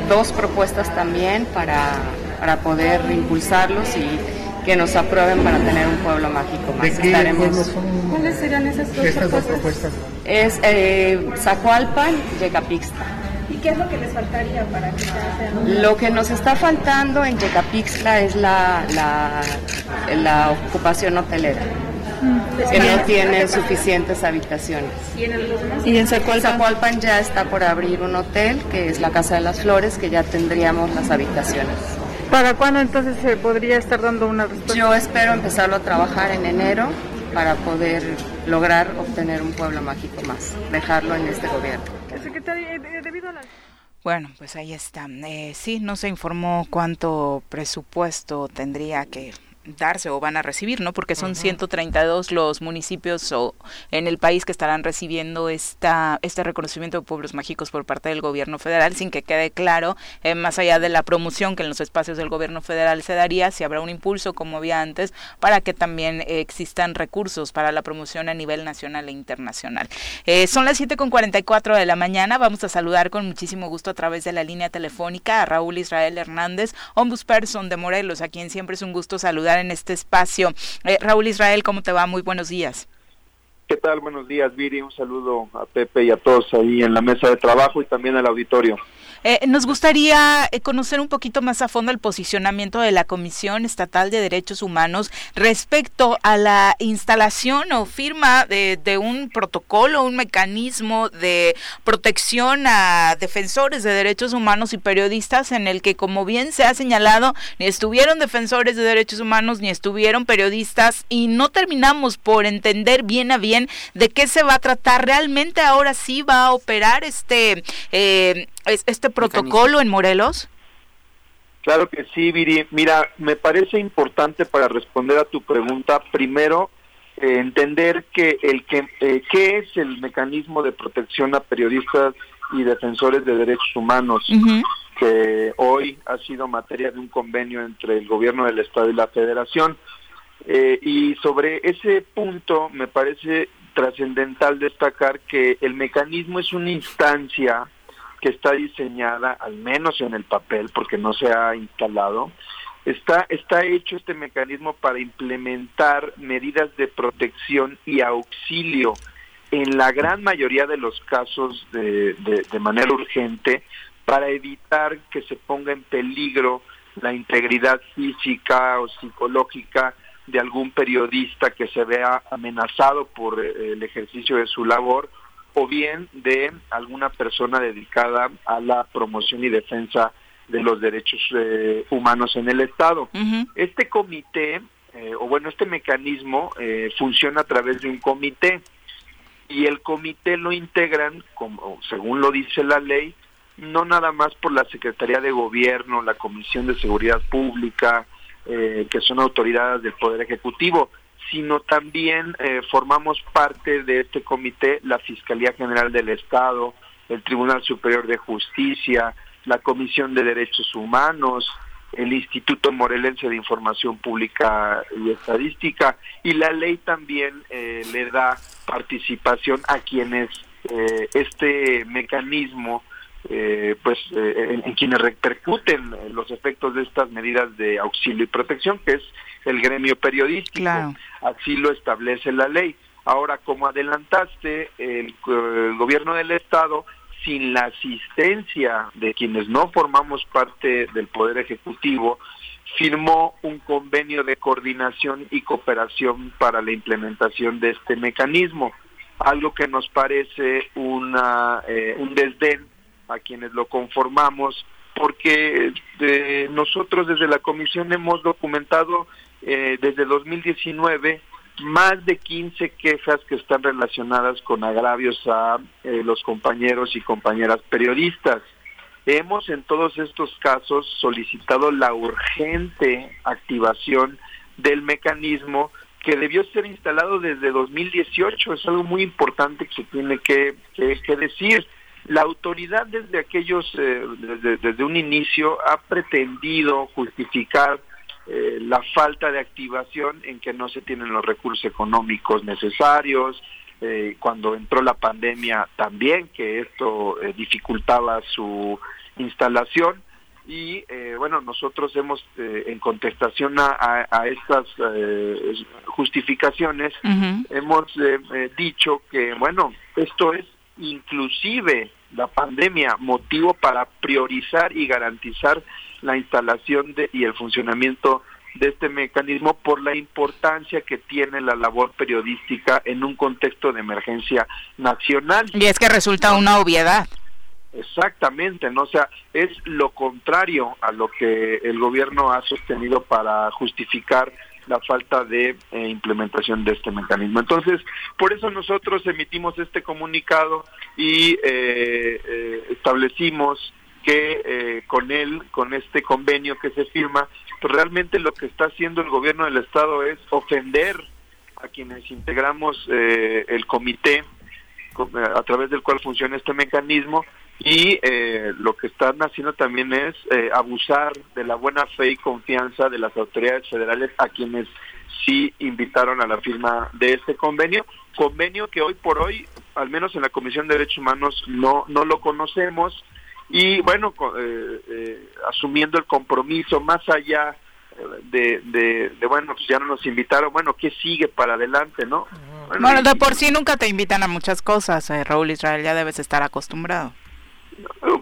dos propuestas también para, para poder impulsarlos y que nos aprueben para tener un pueblo mágico más. Estaremos... ¿Cuáles serían esas dos, propuestas? dos propuestas? Es eh, Zacualpan, Yecapixtla. ¿Y qué es lo que les faltaría para que sea? Lo que nos está faltando en Yecapixtla es la, la, la ocupación hotelera mm. que no tienen suficientes habitaciones. ¿Y en, los demás? ¿Y en Zacualpan? Zacualpan ya está por abrir un hotel, que es la Casa de las Flores, que ya tendríamos las habitaciones. ¿Para cuándo entonces se podría estar dando una respuesta? Yo espero empezarlo a trabajar en enero para poder lograr obtener un pueblo mágico más, dejarlo en este gobierno. Secretaria, eh, debido a la... Bueno, pues ahí está. Eh, sí, no se informó cuánto presupuesto tendría que darse o van a recibir, ¿no? Porque son 132 los municipios o en el país que estarán recibiendo esta este reconocimiento de pueblos mágicos por parte del gobierno federal, sin que quede claro, eh, más allá de la promoción que en los espacios del gobierno federal se daría, si habrá un impulso, como había antes, para que también existan recursos para la promoción a nivel nacional e internacional. Eh, son las 7 con 44 de la mañana, vamos a saludar con muchísimo gusto a través de la línea telefónica a Raúl Israel Hernández, ombudsperson de Morelos, a quien siempre es un gusto saludar en este espacio. Eh, Raúl Israel, ¿cómo te va? Muy buenos días. ¿Qué tal? Buenos días, Viri. Un saludo a Pepe y a todos ahí en la mesa de trabajo y también al auditorio. Eh, nos gustaría eh, conocer un poquito más a fondo el posicionamiento de la Comisión Estatal de Derechos Humanos respecto a la instalación o firma de, de un protocolo, un mecanismo de protección a defensores de derechos humanos y periodistas en el que, como bien se ha señalado, ni estuvieron defensores de derechos humanos ni estuvieron periodistas y no terminamos por entender bien a bien de qué se va a tratar. ¿Realmente ahora sí va a operar este, eh, este protocolo en Morelos? Claro que sí, Viri. Mira, me parece importante para responder a tu pregunta, primero, eh, entender que el que eh, qué es el mecanismo de protección a periodistas y defensores de derechos humanos que hoy ha sido materia de un convenio entre el gobierno del estado y la federación eh, y sobre ese punto me parece trascendental destacar que el mecanismo es una instancia que está diseñada, al menos en el papel, porque no se ha instalado, está, está hecho este mecanismo para implementar medidas de protección y auxilio. En la gran mayoría de los casos de, de manera urgente para evitar que se ponga en peligro la integridad física o psicológica de algún periodista que se vea amenazado por eh, el ejercicio de su labor o bien de alguna persona dedicada a la promoción y defensa de los derechos eh, humanos en el Estado. Este comité, eh, o bueno, este mecanismo funciona a través de un comité y el comité lo integran, como según lo dice la ley, no nada más por la Secretaría de Gobierno, la Comisión de Seguridad Pública, eh, que son autoridades del Poder Ejecutivo, sino también eh, formamos parte de este comité la Fiscalía General del Estado, el Tribunal Superior de Justicia, la Comisión de Derechos Humanos, el Instituto Morelense de Información Pública y Estadística, y la ley también eh, le da participación a quienes este mecanismo eh, pues eh, en, quienes repercuten los efectos de estas medidas de auxilio y protección, que es el gremio periodístico. Así lo establece la ley. Ahora, como adelantaste, el, gobierno del Estado, sin la asistencia de quienes no formamos parte del Poder Ejecutivo, firmó un convenio de coordinación y cooperación para la implementación de este mecanismo, algo que nos parece una, eh, un desdén a quienes lo conformamos, porque de nosotros desde la comisión hemos documentado eh, desde 2019 más de 15 quejas que están relacionadas con agravios a eh, los compañeros y compañeras periodistas. Hemos en todos estos casos solicitado la urgente activación del mecanismo que debió ser instalado desde 2018. Es algo muy importante que se tiene que, que decir. La autoridad desde aquellos, eh, desde, un inicio, ha pretendido justificar eh, la falta de activación en que no se tienen los recursos económicos necesarios, eh, cuando entró la pandemia también, que esto dificultaba su instalación. Y bueno, nosotros hemos, en contestación a, estas justificaciones, hemos dicho que, bueno, esto es inclusive la pandemia motivo para priorizar y garantizar la instalación de, y el funcionamiento de este mecanismo por la importancia que tiene la labor periodística en un contexto de emergencia nacional. Y es que resulta una obviedad. Exactamente, ¿no? O sea, es lo contrario a lo que el gobierno ha sostenido para justificar la falta de eh, implementación de este mecanismo. Entonces, por eso nosotros emitimos este comunicado y eh, eh, establecimos que con él, con este convenio que se firma, pues realmente lo que está haciendo el gobierno del Estado es ofender a quienes integramos el comité a través del cual funciona este mecanismo y eh, lo que están haciendo también es eh, abusar de la buena fe y confianza de las autoridades federales a quienes sí invitaron a la firma de este convenio, convenio que hoy por hoy, al menos en la Comisión de Derechos Humanos, no, no lo conocemos y bueno, eh, asumiendo el compromiso más allá de, de, bueno, pues ya no nos invitaron, bueno, ¿qué sigue para adelante, no? Bueno, de por sí nunca te invitan a muchas cosas, Raúl Israel, ya debes estar acostumbrado.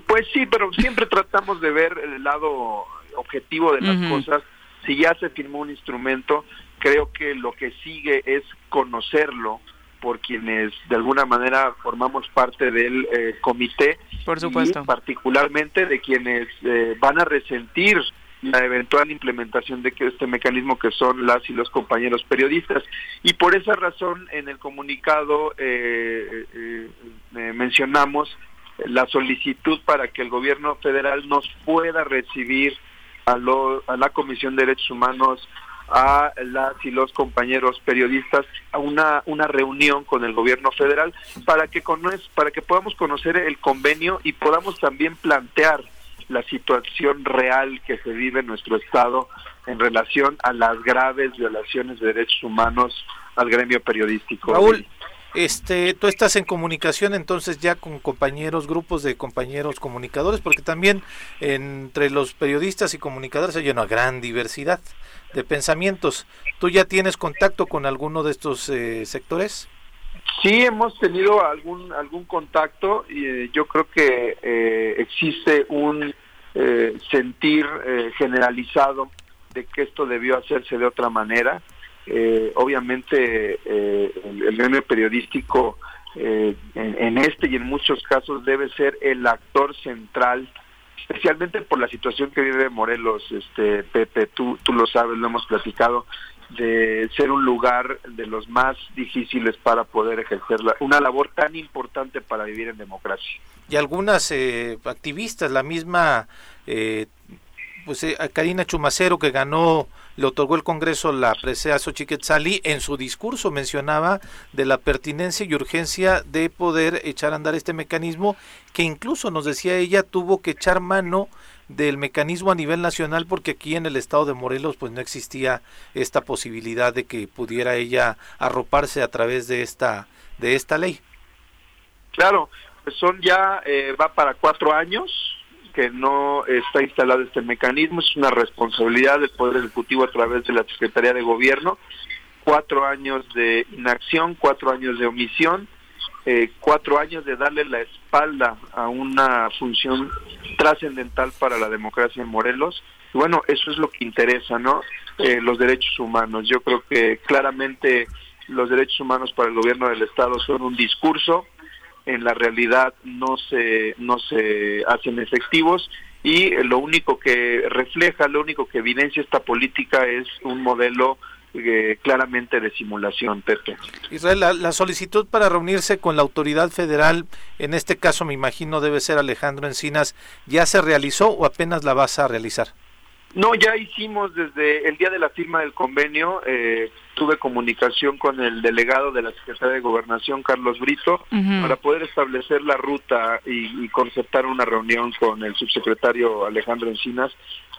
Pues sí, pero siempre tratamos de ver el lado objetivo de las cosas. Si ya se firmó un instrumento, creo que lo que sigue es conocerlo por quienes de alguna manera formamos parte del eh, comité. Por supuesto. Y particularmente de quienes eh, van a resentir la eventual implementación de este mecanismo que son las y los compañeros periodistas. Y por esa razón en el comunicado eh, mencionamos la solicitud para que el gobierno federal nos pueda recibir a, a la Comisión de Derechos Humanos a las y los compañeros periodistas a una, una reunión con el gobierno federal para que, para que podamos conocer el convenio y podamos también plantear la situación real que se vive en nuestro estado en relación a las graves violaciones de derechos humanos al gremio periodístico. Raúl, este, tú estás en comunicación entonces ya con compañeros, grupos de compañeros comunicadores, porque también entre los periodistas y comunicadores hay una gran diversidad de pensamientos. ¿Tú ya tienes contacto con alguno de estos eh, sectores? Sí, hemos tenido algún algún contacto y eh, yo creo que eh, existe un sentir generalizado de que esto debió hacerse de otra manera eh, obviamente eh, el, gremio periodístico eh, en, este y en muchos casos debe ser el actor central especialmente por la situación que vive Morelos este Pepe tú tú lo sabes lo hemos platicado de ser un lugar de los más difíciles para poder ejercer una labor tan importante para vivir en democracia. Y algunas activistas la misma pues Karina Chumacero que ganó le otorgó el Congreso la presea Xochiquetzali, en su discurso mencionaba de la pertinencia y urgencia de poder echar a andar este mecanismo, que incluso nos decía ella tuvo que echar mano del mecanismo a nivel nacional porque aquí en el estado de Morelos pues no existía esta posibilidad de que pudiera ella arroparse a través de esta de esta ley. Claro, pues son ya eh, va para cuatro años que no está instalado este mecanismo, es una responsabilidad del Poder Ejecutivo a través de la Secretaría de Gobierno, cuatro años de inacción, cuatro años de omisión, eh, cuatro años de darle la espalda a una función trascendental para la democracia en Morelos. Y bueno, eso es lo que interesa, ¿no? Eh, los derechos humanos. Yo creo que claramente los derechos humanos para el gobierno del Estado son un discurso, en la realidad no se, no se hacen efectivos y lo único que refleja, lo único que evidencia esta política es un modelo eh, claramente de simulación, Pepe. Israel, la, solicitud para reunirse con la autoridad federal, en este caso me imagino debe ser Alejandro Encinas, ¿ya se realizó o apenas la vas a realizar? No, ya hicimos desde el día de la firma del convenio, eh, tuve comunicación con el delegado de la Secretaría de Gobernación, Carlos Brito, para poder establecer la ruta y, concertar una reunión con el subsecretario Alejandro Encinas,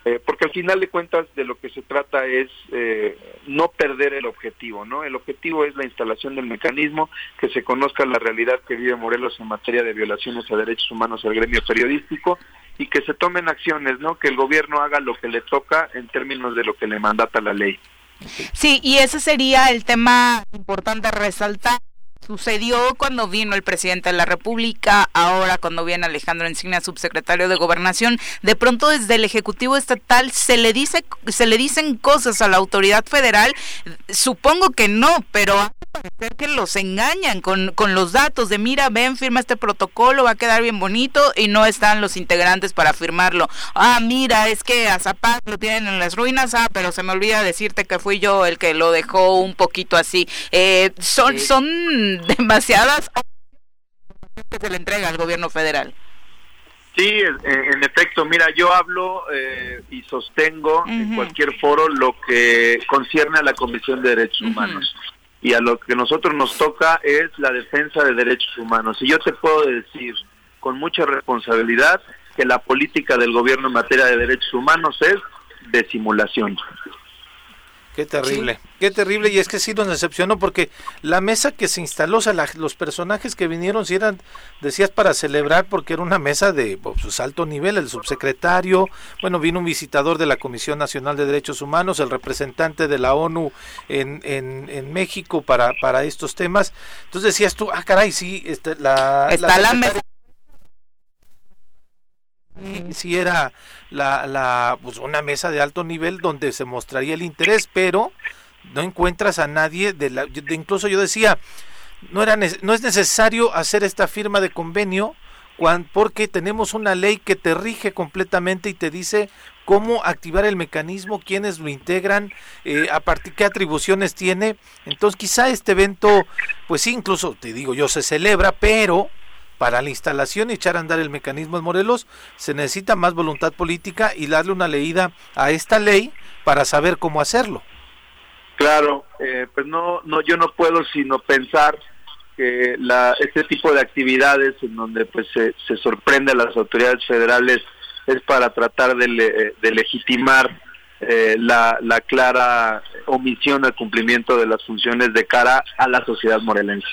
eh, porque al final de cuentas de lo que se trata es eh, no perder el objetivo, ¿no? El objetivo es la instalación del mecanismo, que se conozca la realidad que vive Morelos en materia de violaciones a derechos humanos al gremio periodístico y que se tomen acciones, ¿no? Que el gobierno haga lo que le toca en términos de lo que le mandata la ley. Sí, y ese sería el tema importante resaltar. Sucedió cuando vino el presidente de la República, ahora cuando viene Alejandro Encina, subsecretario de Gobernación, de pronto desde el Ejecutivo Estatal se le dice se le dicen cosas a la autoridad federal, supongo que no, pero parecer que los engañan con, con los datos de mira, ven, firma este protocolo, va a quedar bien bonito y no están los integrantes para firmarlo. Ah, mira, es que a Zapata lo tienen en las ruinas, ah, pero se me olvida decirte que fui yo el que lo dejó un poquito así. Eh, son, son demasiadas que se le entrega al gobierno federal. Sí, en efecto, mira, yo hablo eh, y sostengo en cualquier foro lo que concierne a la Comisión de Derechos Humanos y a lo que nosotros nos toca es la defensa de derechos humanos. Y yo te puedo decir con mucha responsabilidad que la política del gobierno en materia de derechos humanos es de simulación. Qué terrible, qué terrible. Y es que sí nos decepcionó porque la mesa que se instaló, o sea, los personajes que vinieron, si eran, decías, para celebrar, porque era una mesa de pues, alto nivel, el subsecretario, bueno, vino un visitador de la Comisión Nacional de Derechos Humanos, el representante de la ONU en, en, en México para, para estos temas. Entonces decías tú, ah, caray, sí, este, la, Está la, mesa si era la, la pues una mesa de alto nivel donde se mostraría el interés, pero no encuentras a nadie de la de, incluso yo decía no era no es necesario hacer esta firma de convenio porque tenemos una ley que te rige completamente y te dice cómo activar el mecanismo, quiénes lo integran, eh, a partir qué atribuciones tiene. Entonces, quizá este evento, pues incluso te digo yo, se celebra, pero para la instalación y echar a andar el mecanismo en Morelos se necesita más voluntad política y darle una leída a esta ley para saber cómo hacerlo. Claro, eh, pues no, no, yo no puedo sino pensar que la, este tipo de actividades en donde pues se, se sorprende a las autoridades federales es para tratar de, de legitimar eh, la, la clara omisión al cumplimiento de las funciones de cara a la sociedad morelense.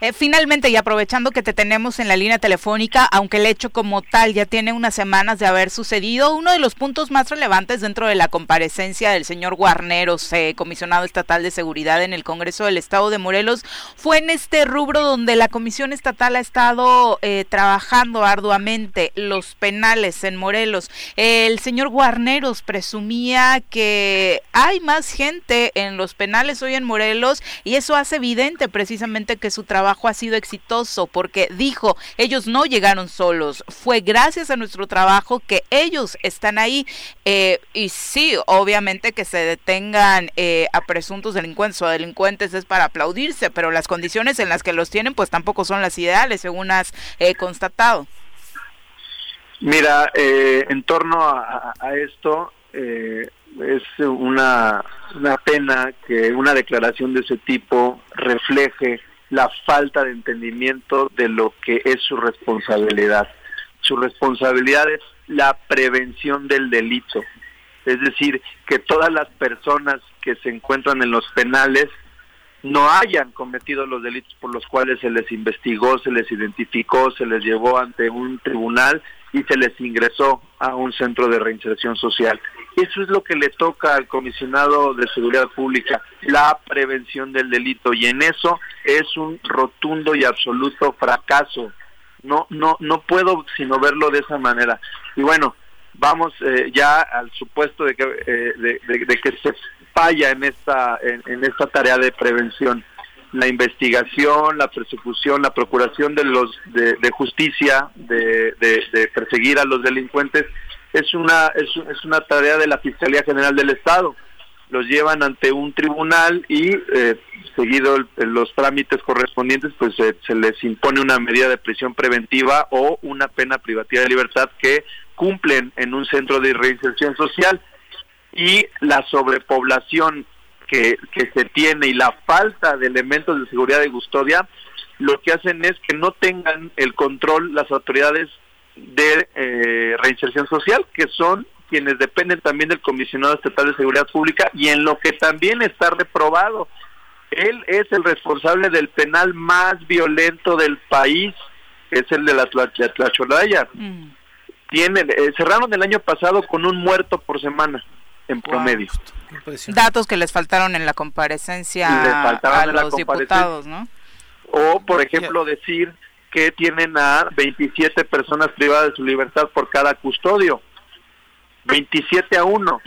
Eh, finalmente, y aprovechando que te tenemos en la línea telefónica, aunque el hecho como tal ya tiene unas semanas de haber sucedido, uno de los puntos más relevantes dentro de la comparecencia del señor Guarneros, eh, comisionado estatal de seguridad en el Congreso del Estado de Morelos, fue en este rubro donde la Comisión Estatal ha estado eh, trabajando arduamente, los penales en Morelos. el señor Guarneros presumía que hay más gente en los penales hoy en Morelos y eso hace evidente precisamente que su trabajo trabajo ha sido exitoso porque dijo, ellos no llegaron solos, fue gracias a nuestro trabajo que ellos están ahí. Eh, y sí, obviamente que se detengan eh, a presuntos delincuentes o delincuentes es para aplaudirse, pero las condiciones en las que los tienen pues tampoco son las ideales, según has eh, constatado. Mira, en torno a, a esto, es una, una pena que una declaración de ese tipo refleje la falta de entendimiento de lo que es su responsabilidad. Su responsabilidad es la prevención del delito, es decir, que todas las personas que se encuentran en los penales no hayan cometido los delitos por los cuales se les investigó, se les identificó, se les llevó ante un tribunal y se les ingresó a un centro de reinserción social. Eso es lo que le toca al comisionado de seguridad pública, la prevención del delito y en eso es un rotundo y absoluto fracaso. No no no puedo sino verlo de esa manera. Y bueno, vamos eh, ya al supuesto de que eh, de, que se falla en esta en esta tarea de prevención la investigación, la persecución, la procuración de los de, justicia, de, perseguir a los delincuentes es una es, una tarea de la Fiscalía General del Estado. Los llevan ante un tribunal y eh, seguido los trámites correspondientes, pues se les impone una medida de prisión preventiva o una pena privativa de libertad que cumplen en un centro de reinserción social y la sobrepoblación que, se tiene y la falta de elementos de seguridad y custodia, lo que hacen es que no tengan el control las autoridades de eh, reinserción social, que son quienes dependen también del comisionado estatal de seguridad pública y en lo que también está reprobado. Él es el responsable del penal más violento del país, que es el de la Tlacholaya. Mm. Tiene, eh, cerraron el año pasado con un muerto por semana en promedio. Datos que les faltaron en la comparecencia a los diputados, ¿no? O, por ejemplo, decir que tienen a 27 personas privadas de su libertad por cada custodio. 27 a 1.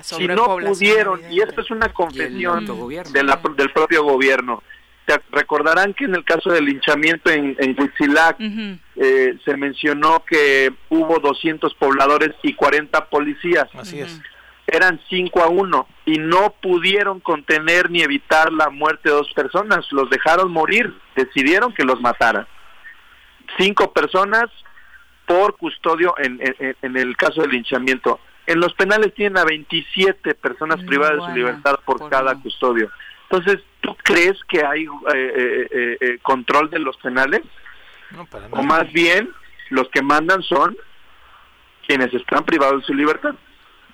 si no pudieron, y esto es una confesión de la, del propio gobierno, te recordarán que en el caso del linchamiento en, en Huitzilac eh, se mencionó que hubo 200 pobladores y 40 policías. Así es eran 5 a 1 y no pudieron contener ni evitar la muerte de dos personas, los dejaron morir, decidieron que los mataran. Cinco personas por custodio en, en, el caso del linchamiento. En los penales tienen a 27 personas privadas de su libertad por, cada custodio. Entonces, ¿tú crees que hay eh, eh, eh, control de los penales? o más bien, los que mandan son quienes están privados de su libertad.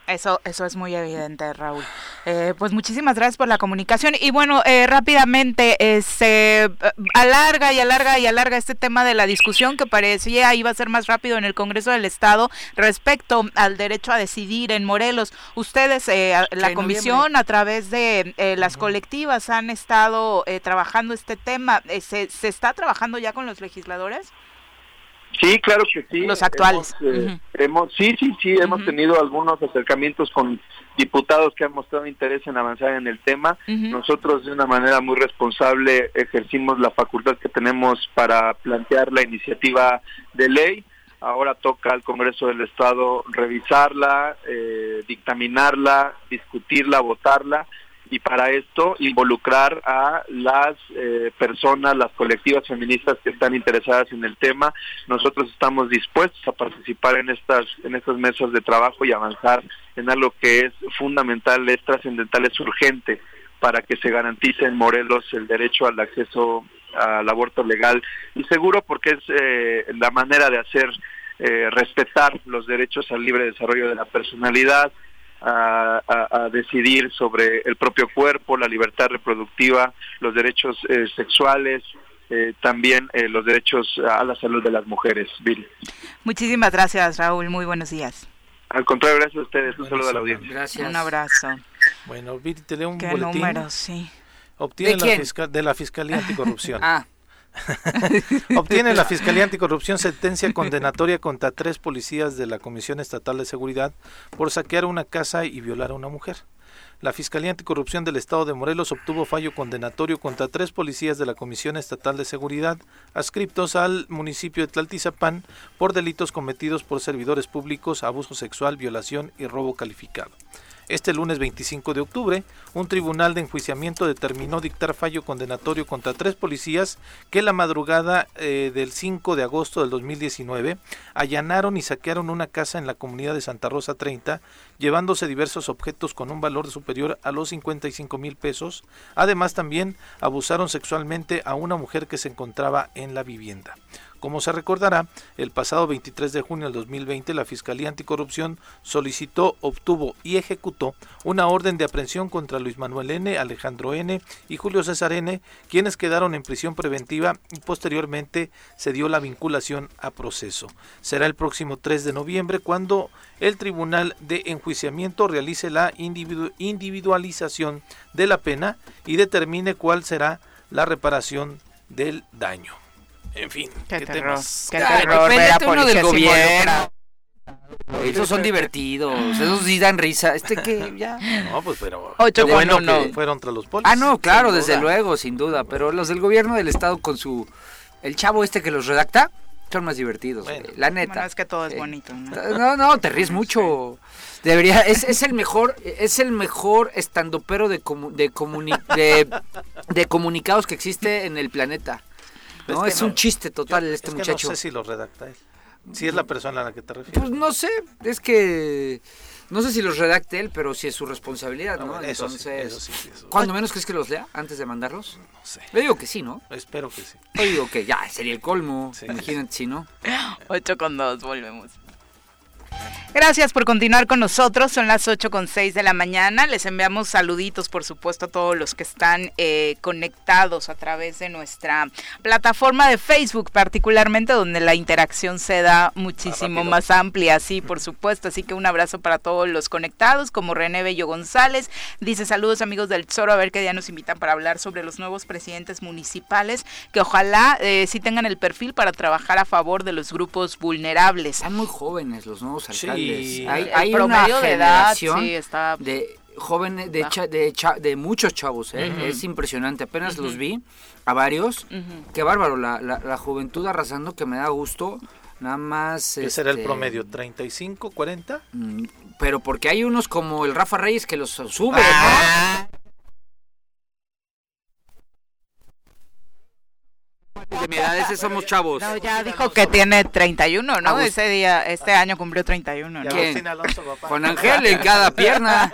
Eso, eso es muy evidente, Raúl. Eh, pues muchísimas gracias por la comunicación. Y bueno, eh, rápidamente eh, se alarga y alarga y alarga este tema de la discusión que parecía iba a ser más rápido en el Congreso del Estado respecto al derecho a decidir en Morelos. Ustedes, la comisión, a través de las colectivas, han estado trabajando este tema. ¿se, ¿Se está trabajando ya con los legisladores? Sí, claro que sí. Los actuales. Hemos, eh, sí, sí, sí, hemos tenido algunos acercamientos con diputados que han mostrado interés en avanzar en el tema. Nosotros de una manera muy responsable ejercimos la facultad que tenemos para plantear la iniciativa de ley. Ahora toca al Congreso del Estado revisarla, eh, dictaminarla, discutirla, votarla y para esto involucrar a las eh, personas, las colectivas feministas que están interesadas en el tema. Nosotros estamos dispuestos a participar en estas en estas mesas de trabajo y avanzar en algo que es fundamental, es trascendental, es urgente para que se garantice en Morelos el derecho al acceso al aborto legal y seguro porque es eh, la manera de hacer eh, respetar los derechos al libre desarrollo de la personalidad, a, decidir sobre el propio cuerpo, la libertad reproductiva, los derechos eh, sexuales, eh, también eh, los derechos a la salud de las mujeres. Muchísimas gracias, Raúl. Muy buenos días. Al contrario, gracias a ustedes. Un saludo a la audiencia. Gracias. Un abrazo. Bueno, Viri, te leo un ¿Qué número? Sí. Obtiene ¿De, la de la Fiscalía Anticorrupción. ah. <laughs> Obtiene la Fiscalía Anticorrupción sentencia condenatoria contra tres policías de la Comisión Estatal de Seguridad por saquear una casa y violar a una mujer. La Fiscalía Anticorrupción del Estado de Morelos obtuvo fallo condenatorio contra tres policías de la Comisión Estatal de Seguridad adscriptos al municipio de Tlaltizapán por delitos cometidos por servidores públicos, abuso sexual, violación y robo calificado. Este lunes 25 de octubre, un tribunal de enjuiciamiento determinó dictar fallo condenatorio contra tres policías que la madrugada eh, del 5 de agosto del 2019 allanaron y saquearon una casa en la comunidad de Santa Rosa 30, llevándose diversos objetos con un valor superior a los 55 mil pesos. Además, también abusaron sexualmente a una mujer que se encontraba en la vivienda. Como se recordará, el pasado 23 de junio del 2020 la Fiscalía Anticorrupción solicitó, obtuvo y ejecutó una orden de aprehensión contra Luis Manuel N., Alejandro N. y Julio César N., quienes quedaron en prisión preventiva y posteriormente se dio la vinculación a proceso. Será el próximo 3 de noviembre cuando el Tribunal de Enjuiciamiento realice la individualización de la pena y determine cuál será la reparación del daño. En fin, qué, qué temas. Qué terror, uno del gobierno. Esos son divertidos, esos sí dan risa. Este que <laughs> ya. No, pues pero. Ocho bueno no. fueron entre los polis. Ah, no, claro, desde luego, sin duda. Pero los del gobierno del estado con su. El chavo este que los redacta son más divertidos. la neta. Bueno, es que todo es bonito. ¿no? no, te ríes mucho. Debería, es, es el mejor, es el mejor estandopero de, de, de, de comunicados que existe en el planeta. No, es, un chiste total este muchacho. no sé si lo redacta él. Si es la persona a la que te refieres. Pues no sé, es que no sé si los redacte él, pero si es su responsabilidad, ¿no? eso Entonces, sí, ¿cuándo menos crees que los lea antes de mandarlos? No sé. Yo digo que sí, ¿no? Espero que sí. Yo digo que ya, sería el colmo. Imagínate si no. <laughs> 8 con 2, volvemos. Gracias por continuar con nosotros. Son las 8 con 6 de la mañana. Les enviamos saluditos, por supuesto, a todos los que están eh, conectados a través de nuestra plataforma de Facebook, particularmente donde la interacción se da muchísimo más amplia. Sí, por supuesto. Así que un abrazo para todos los conectados, como René Bello González. Dice saludos amigos del Zoro, a ver qué día nos invitan para hablar sobre los nuevos presidentes municipales, que ojalá eh, sí tengan el perfil para trabajar a favor de los grupos vulnerables. Están muy jóvenes los nuevos alcaldes. Hay, una generación de, está... de jóvenes, de, de, muchos chavos, ¿eh? es impresionante. Apenas los vi a varios. Qué bárbaro, la, la, juventud arrasando que me da gusto. Nada más. ¿Qué será el este, promedio? ¿35, 40? Mm, pero porque hay unos como el Rafa Reyes que los sube. Ah. De mi edad, ese somos chavos. No, ya dijo que tiene 31, ¿no? Ese día, este año cumplió 31. ¿no? ¿Quién? Alonso, papá. Con Ángel en cada pierna.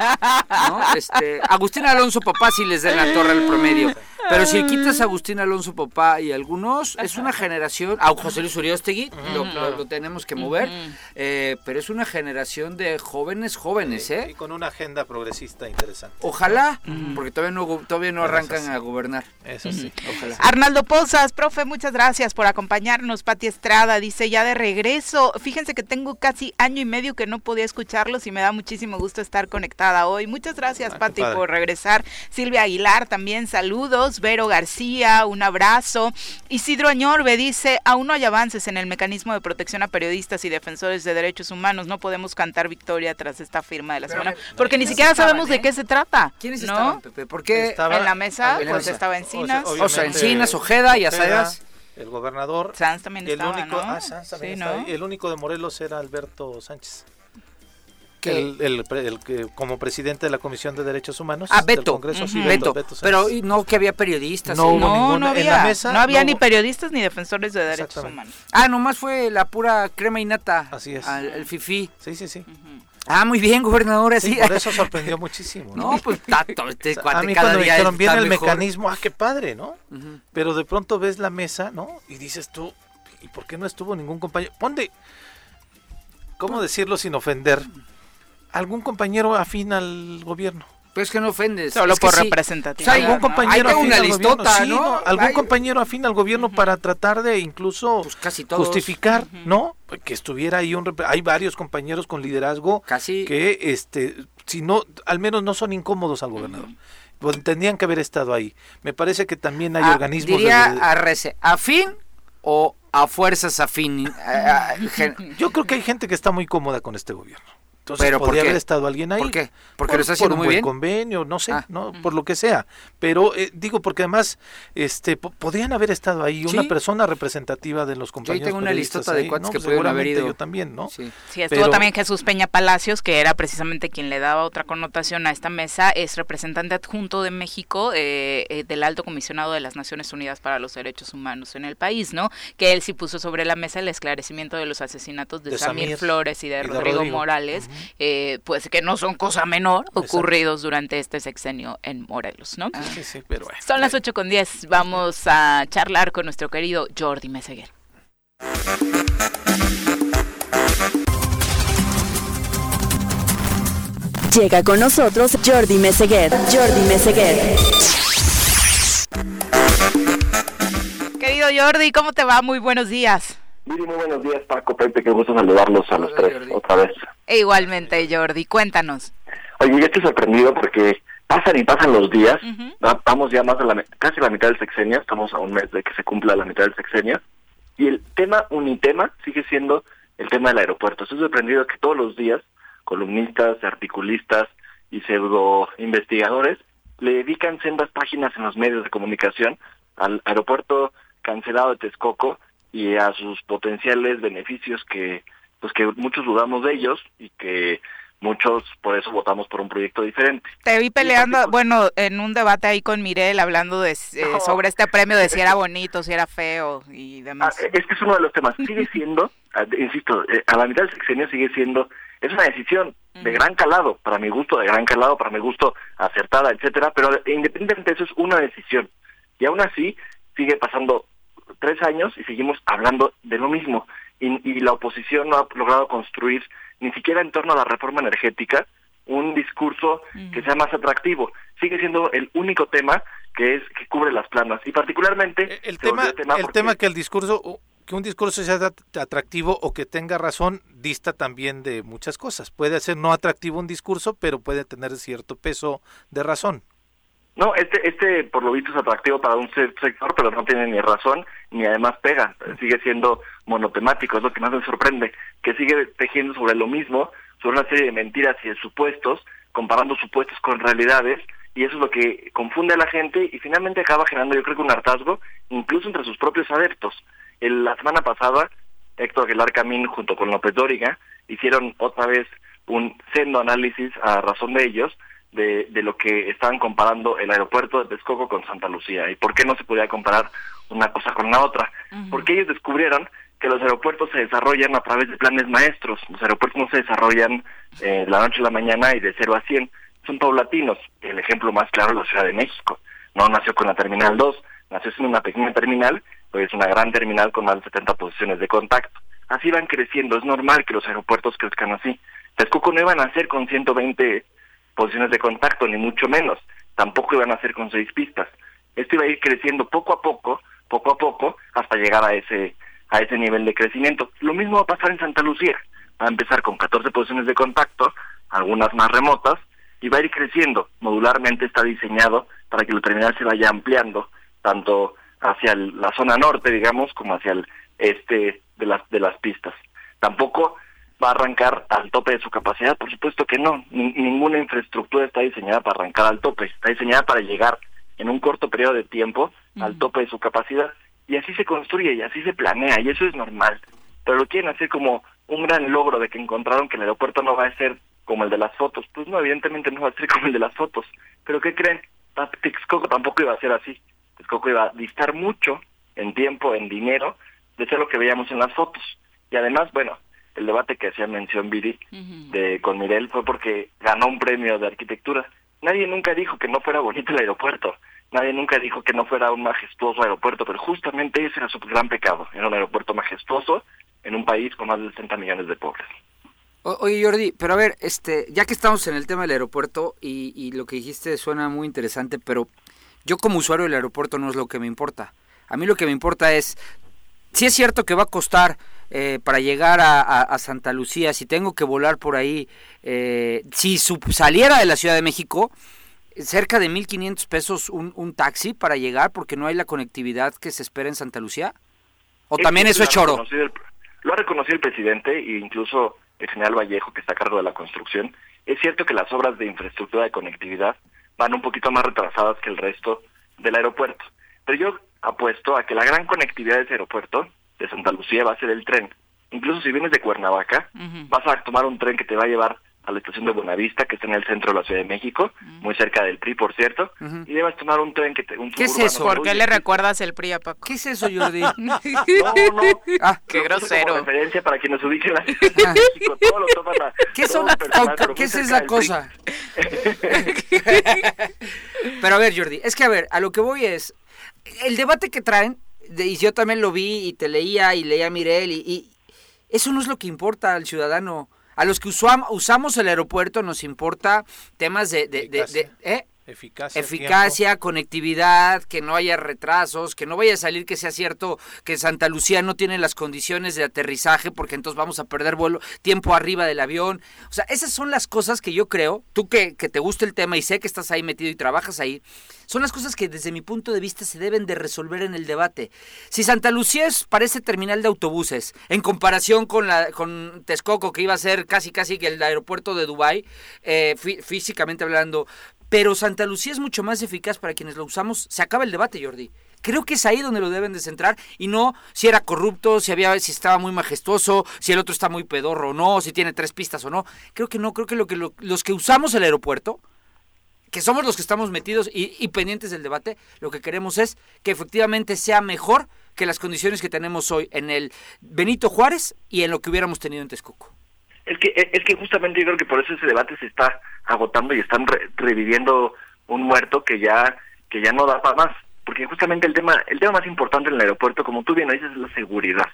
¿no? Este, Agustín Alonso, papá, si les den la torre al promedio. Pero si quitas a Agustín Alonso Papá y algunos, es una generación, a José Luis Uriostegui, lo, tenemos que mover, eh, pero es una generación de jóvenes jóvenes, ¿eh? Y con una agenda progresista interesante. Ojalá, porque todavía no, todavía no arrancan a gobernar. Eso sí, ojalá. Arnaldo Pozas, profe, muchas gracias por acompañarnos. Pati Estrada dice ya de regreso. Fíjense que tengo casi año y medio que no podía escucharlos y me da muchísimo gusto estar conectada hoy. Muchas gracias, ah, Pati, por regresar. Silvia Aguilar también, saludos. Saludos. Vero García, un abrazo. Isidro Añorbe dice, aún no hay avances en el mecanismo de protección a periodistas y defensores de derechos humanos. No podemos cantar victoria tras esta firma de la semana, porque ni siquiera sabemos de qué se trata. ¿Quiénes ¿no? estaban, Pepe? Porque en la mesa, pues estaba Encinas. O sea, Encinas, Ojeda y Asadas. El gobernador. Sanz también el estaba, único, ¿no? ah, Sanz también Sí, estaba ¿no? ahí. El único de Morelos era Alberto Sánchez. Como presidente de la Comisión de Derechos Humanos Ah, del Beto. Congreso. Beto Sánchez. Pero no que había periodistas. No sí. hubo No, en había, la mesa, no había no ni hubo. periodistas ni defensores de derechos humanos. Ah, nomás fue la pura crema y nata. Así es. al- el fifí. Sí, sí, sí. Ah, muy bien, gobernador, así. Sí, por eso sorprendió muchísimo. No, pues tato, este <laughs> O sea, cuate a mí cada cuando me día dijeron, está viene el mejor". mecanismo, ah, qué padre, ¿no? Pero de pronto ves la mesa, ¿no? Y dices tú, ¿y por qué no estuvo ningún compañero? Ponte, ¿cómo decirlo sin ofender? Algún compañero afín al gobierno. Pero es que no ofendes. Solo es por sí. representatividad. O sea, algún ¿no? compañero afín una al listota, gobierno, sí, ¿no? algún Hay- compañero afín al gobierno para tratar de incluso Pues casi todos. justificar, ¿no? Que estuviera ahí un hay varios compañeros con liderazgo Casi. que este si no al menos no son incómodos al gobernador. Pues, tendrían que haber estado ahí. Me parece que también hay Ah, organismos Diría de- a Rece, ¿afín o a fuerzas afín? A- a- gen- Yo creo que hay gente que está muy cómoda con este gobierno. Entonces ¿Pero por podría qué? haber estado alguien ahí. ¿Por qué? Porque Por- lo está haciendo por un muy buen bien. convenio, no sé, Ah. no, por lo que sea. Pero eh, digo porque además, este, po- podrían haber estado ahí una Sí. persona representativa de los compañeros. tengo una de cuates ¿no? que Pues pudieron haber seguramente ido. Yo también, ¿no? Sí. Sí, estuvo Pero- también Jesús Peña Palacios, que era precisamente quien le daba otra connotación a esta mesa, es representante adjunto de México eh, eh, del Alto Comisionado de las Naciones Unidas para los Derechos Humanos en el país, ¿no? Que él sí puso sobre la mesa el esclarecimiento de los asesinatos de, De Samir, Samir Flores y de y de Rodrigo, Rodrigo. Morales, eh, pues que no son cosa menor ocurridos durante este sexenio en Morelos, ¿no? Sí, sí, pero bueno. Son las 8 con 10, vamos a charlar con nuestro querido Jordi Meseguer. Llega con nosotros Jordi Meseguer. Jordi Meseguer. Querido Jordi, ¿cómo te va? Muy buenos días. Muy, muy buenos días, Paco, Pepe, qué gusto saludarlos a los tres Jordi. otra vez. E igualmente, Jordi, cuéntanos. Oye, yo estoy sorprendido porque pasan y pasan los días, vamos ya más de la, casi la mitad del sexenio, estamos a un mes de que se cumpla la mitad del sexenio, y el tema unitema sigue siendo el tema del aeropuerto. Estoy sorprendido que todos los días columnistas, articulistas y pseudo investigadores le dedican sendas páginas en los medios de comunicación al aeropuerto cancelado de Texcoco y a sus potenciales beneficios que pues que muchos dudamos de ellos y que muchos por eso votamos por un proyecto diferente. Te vi peleando, bueno, en un debate ahí con Mirel hablando de, eh, No. sobre este premio de si era <laughs> bonito, si era feo y Ah, demás. es que es uno de los temas. Sigue siendo, ah, insisto, eh, a la mitad del sexenio sigue siendo, es una decisión de gran calado, para mi gusto, de gran calado, para mi gusto, acertada, etcétera, pero independientemente de eso es una decisión. Y aún así, sigue pasando tres años y seguimos hablando de lo mismo. Y, y la oposición no ha logrado construir, ni siquiera en torno a la reforma energética, un discurso que sea más atractivo. Sigue siendo el único tema que es que cubre las planas y particularmente El volvió tema, el porque- tema que el discurso, que un discurso sea at- atractivo o que tenga razón, dista también de muchas cosas. Puede ser no atractivo un discurso, pero puede tener cierto peso de razón. No, este, este por lo visto es atractivo para un se- sector, pero no tiene ni razón ni además pega. Sigue siendo monotemático, es lo que más me sorprende, que sigue tejiendo sobre lo mismo, sobre una serie de mentiras y de supuestos, comparando supuestos con realidades, y eso es lo que confunde a la gente y finalmente acaba generando yo creo que un hartazgo, incluso entre sus propios adeptos. El- la semana pasada, Héctor Aguilar Camín junto con López Dóriga hicieron otra vez un sendo análisis a razón de ellos, de, de lo que estaban comparando el aeropuerto de Texcoco con Santa Lucía y por qué no se podía comparar una cosa con la otra. Porque ellos descubrieron que los aeropuertos se desarrollan a través de planes maestros. Los aeropuertos no se desarrollan eh, de la noche a la mañana y de 0 a 100. Son paulatinos. El ejemplo más claro es la Ciudad de México. No nació con la Terminal 2, nació siendo una pequeña terminal, pues una gran terminal con más de 70 posiciones de contacto. Así van creciendo. Es normal que los aeropuertos crezcan así. Texcoco no iban a nacer con 120 posiciones de contacto, ni mucho menos. Tampoco iban a ser con seis pistas. Esto iba a ir creciendo poco a poco, poco a poco, hasta llegar a ese a ese nivel de crecimiento. Lo mismo va a pasar en Santa Lucía. Va a empezar con 14 posiciones de contacto, algunas más remotas, y va a ir creciendo. Modularmente está diseñado para que el terminal se vaya ampliando tanto hacia la zona norte, digamos, como hacia el este de las de las pistas. Tampoco va a arrancar al tope de su capacidad, por supuesto que no. ninguna infraestructura está diseñada para arrancar al tope, está diseñada para llegar en un corto periodo de tiempo al tope de su capacidad y así se construye y así se planea y eso es normal. Pero lo quieren hacer como un gran logro de que encontraron que el aeropuerto no va a ser como el de las fotos. Pues no, evidentemente no va a ser como el de las fotos. Pero ¿qué creen? Texcoco tampoco iba a ser así. Texcoco iba a distar mucho en tiempo, en dinero, de ser lo que veíamos en las fotos. Y además, bueno, el debate que hacía mención Viri de con Mirel fue porque ganó un premio de arquitectura. Nadie nunca dijo que no fuera bonito el aeropuerto. Nadie nunca dijo que no fuera un majestuoso aeropuerto, pero justamente ese era su gran pecado. Era un aeropuerto majestuoso en un país con más de 60 millones de pobres. oye Jordi, pero a ver, este, ya que estamos en el tema del aeropuerto y, y lo que dijiste suena muy interesante, pero yo como usuario del aeropuerto no es lo que me importa. A mí lo que me importa es, si es cierto que va a costar eh, para llegar a, Santa Lucía, si tengo que volar por ahí, eh, si saliera de la Ciudad de México, cerca de 1.500 pesos un, un taxi para llegar porque no hay la conectividad que se espera en Santa Lucía? ¿O también eso es choro? lo ha reconocido el presidente e incluso el general Vallejo, que está a cargo de la construcción. Es cierto que las obras de infraestructura de conectividad van un poquito más retrasadas que el resto del aeropuerto. Pero yo apuesto a que la gran conectividad de ese aeropuerto de Santa Lucía va a ser el tren. Incluso si vienes de Cuernavaca, vas a tomar un tren que te va a llevar a la estación de Buenavista, que está en el centro de la Ciudad de México, muy cerca del PRI, por cierto, y debes tomar un tren que te... Un ¿Qué es eso? ¿Por qué le recuerdas el PRI a Paco? ¿Qué es eso, Jordi? <laughs> no, no. Ah, qué grosero. Como referencia para quienes ubiquen la Ciudad de México, todo lo toman a, <laughs> ¿Qué, son, ¿qué es esa cosa? <laughs> pero a ver, Jordi, es que a ver, a lo que voy es, el debate que traen y yo también lo vi y te leía y leía a Mirel y, eso no es lo que importa al ciudadano. A los que usamos el aeropuerto nos importa temas de... de, ¿eh? Eficacia, Eficacia conectividad, que no haya retrasos, que no vaya a salir que sea cierto que Santa Lucía no tiene las condiciones de aterrizaje porque entonces vamos a perder vuelo, tiempo arriba del avión. O sea, esas son las cosas que yo creo, tú que, que te gusta el tema y sé que estás ahí metido y trabajas ahí, son las cosas que desde mi punto de vista se deben de resolver en el debate. Si Santa Lucía es, parece terminal de autobuses, en comparación con, la, con Texcoco, que iba a ser casi casi el aeropuerto de Dubái, eh, físicamente hablando, pero Santa Lucía es mucho más eficaz para quienes lo usamos. Se acaba el debate, Jordi. Creo que es ahí donde lo deben de centrar y no si era corrupto, si había, si estaba muy majestuoso, si el otro está muy pedorro o no, si tiene tres pistas o no. Creo que no, creo que, lo que los que usamos el aeropuerto, que somos los que estamos metidos y, pendientes del debate, lo que queremos es que efectivamente sea mejor que las condiciones que tenemos hoy en el Benito Juárez y en lo que hubiéramos tenido en Texcoco. Es que, es que justamente yo creo que por eso ese debate se está agotando y están reviviendo un muerto que ya que ya no da para más. Porque justamente el tema el tema más importante en el aeropuerto como tú bien dices es la seguridad.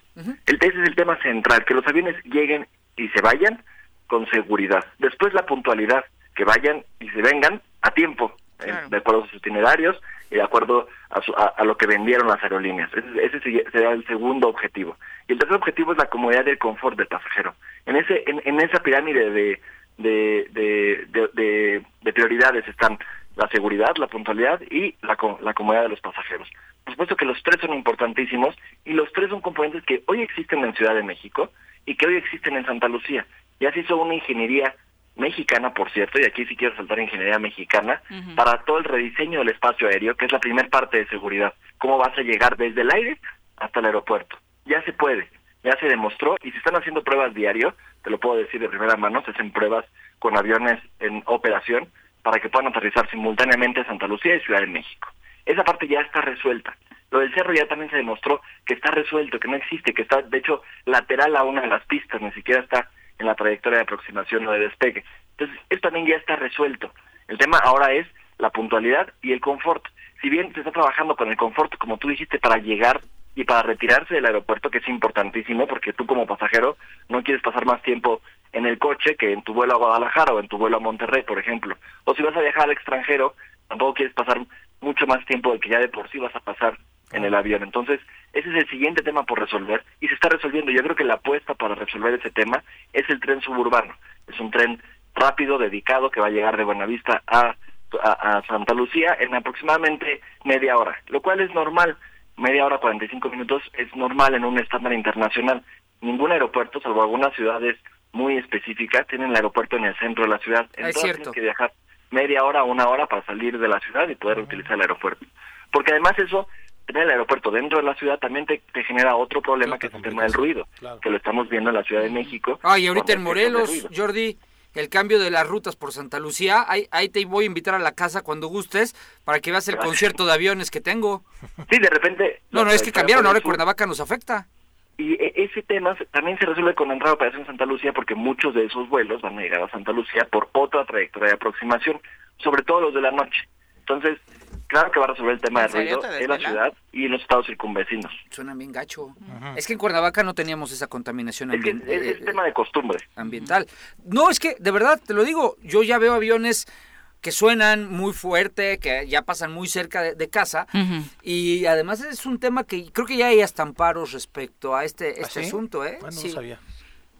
El ese es el tema central que los aviones lleguen y se vayan con seguridad. Después la puntualidad que vayan y se vengan a tiempo eh, de acuerdo a sus itinerarios y de acuerdo a, lo que vendieron las aerolíneas. Ese, sería el segundo objetivo. Y el tercer objetivo es la comodidad y el confort del pasajero. En ese en, esa pirámide de de, de, prioridades están la seguridad, la puntualidad y la, la comodidad de los pasajeros. Por supuesto que los tres son importantísimos y los tres son componentes que hoy existen en Ciudad de México y que hoy existen en Santa Lucía. Ya se hizo una ingeniería mexicana, por cierto, y aquí sí quiero saltar ingeniería mexicana, para todo el rediseño del espacio aéreo, que es la primera parte de seguridad. ¿Cómo vas a llegar desde el aire hasta el aeropuerto? Ya se puede, ya se demostró, y se están haciendo pruebas diario, te lo puedo decir de primera mano, se hacen pruebas con aviones en operación para que puedan aterrizar simultáneamente Santa Lucía y Ciudad de México. Esa parte ya está resuelta. Lo del cerro ya también se demostró que está resuelto, que no existe, que está de hecho lateral a una de las pistas, ni siquiera está en la trayectoria de aproximación o de despegue. Entonces, esto también ya está resuelto. El tema ahora es la puntualidad y el confort. Si bien se está trabajando con el confort, como tú dijiste, para llegar y para retirarse del aeropuerto, que es importantísimo, porque tú como pasajero no quieres pasar más tiempo en el coche que en tu vuelo a Guadalajara o en tu vuelo a Monterrey, por ejemplo. O si vas a viajar al extranjero, tampoco quieres pasar mucho más tiempo del que ya de por sí vas a pasar en el avión. Entonces, ese es el siguiente tema por resolver y se está resolviendo. Yo creo que la apuesta para resolver ese tema es el tren suburbano. Es un tren rápido, dedicado, que va a llegar de Buenavista a a, Santa Lucía en aproximadamente media hora, lo cual es normal. Media hora, 45 minutos es normal en un estándar internacional. Ningún aeropuerto, salvo algunas ciudades muy específicas, tienen el aeropuerto en el centro de la ciudad. Entonces tienes que viajar media hora o una hora para salir de la ciudad y poder utilizar el aeropuerto. Porque además eso, tener el aeropuerto dentro de la ciudad también te, genera otro problema que es el tema del ruido, que lo estamos viendo en la Ciudad de México. Ay, ahorita en Morelos, Jordi, el cambio de las rutas por Santa Lucía. Ahí, ahí te voy a invitar a la casa cuando gustes para que veas el concierto de aviones que tengo. Sí, de repente... No, no, es que cambiaron, ahora Cuernavaca nos afecta. Y e, ese tema también se resuelve con la entrada de operación Santa Lucía porque muchos de esos vuelos van a llegar a Santa Lucía por otra trayectoria de aproximación, sobre todo los de la noche. Entonces, claro que va a resolver el tema de ruido en la ciudad y en los estados circunvecinos. Suena bien gacho. Es que en Cuernavaca no teníamos esa contaminación ambiental. Es, es, tema de costumbre. Ambiental. No, es que, de verdad, te lo digo, yo ya veo aviones que suenan muy fuerte, que ya pasan muy cerca de, casa. Y además es un tema que creo que ya hay hasta amparos respecto a este, ¿Ah, este asunto, ¿eh? Bueno, sí. no sabía.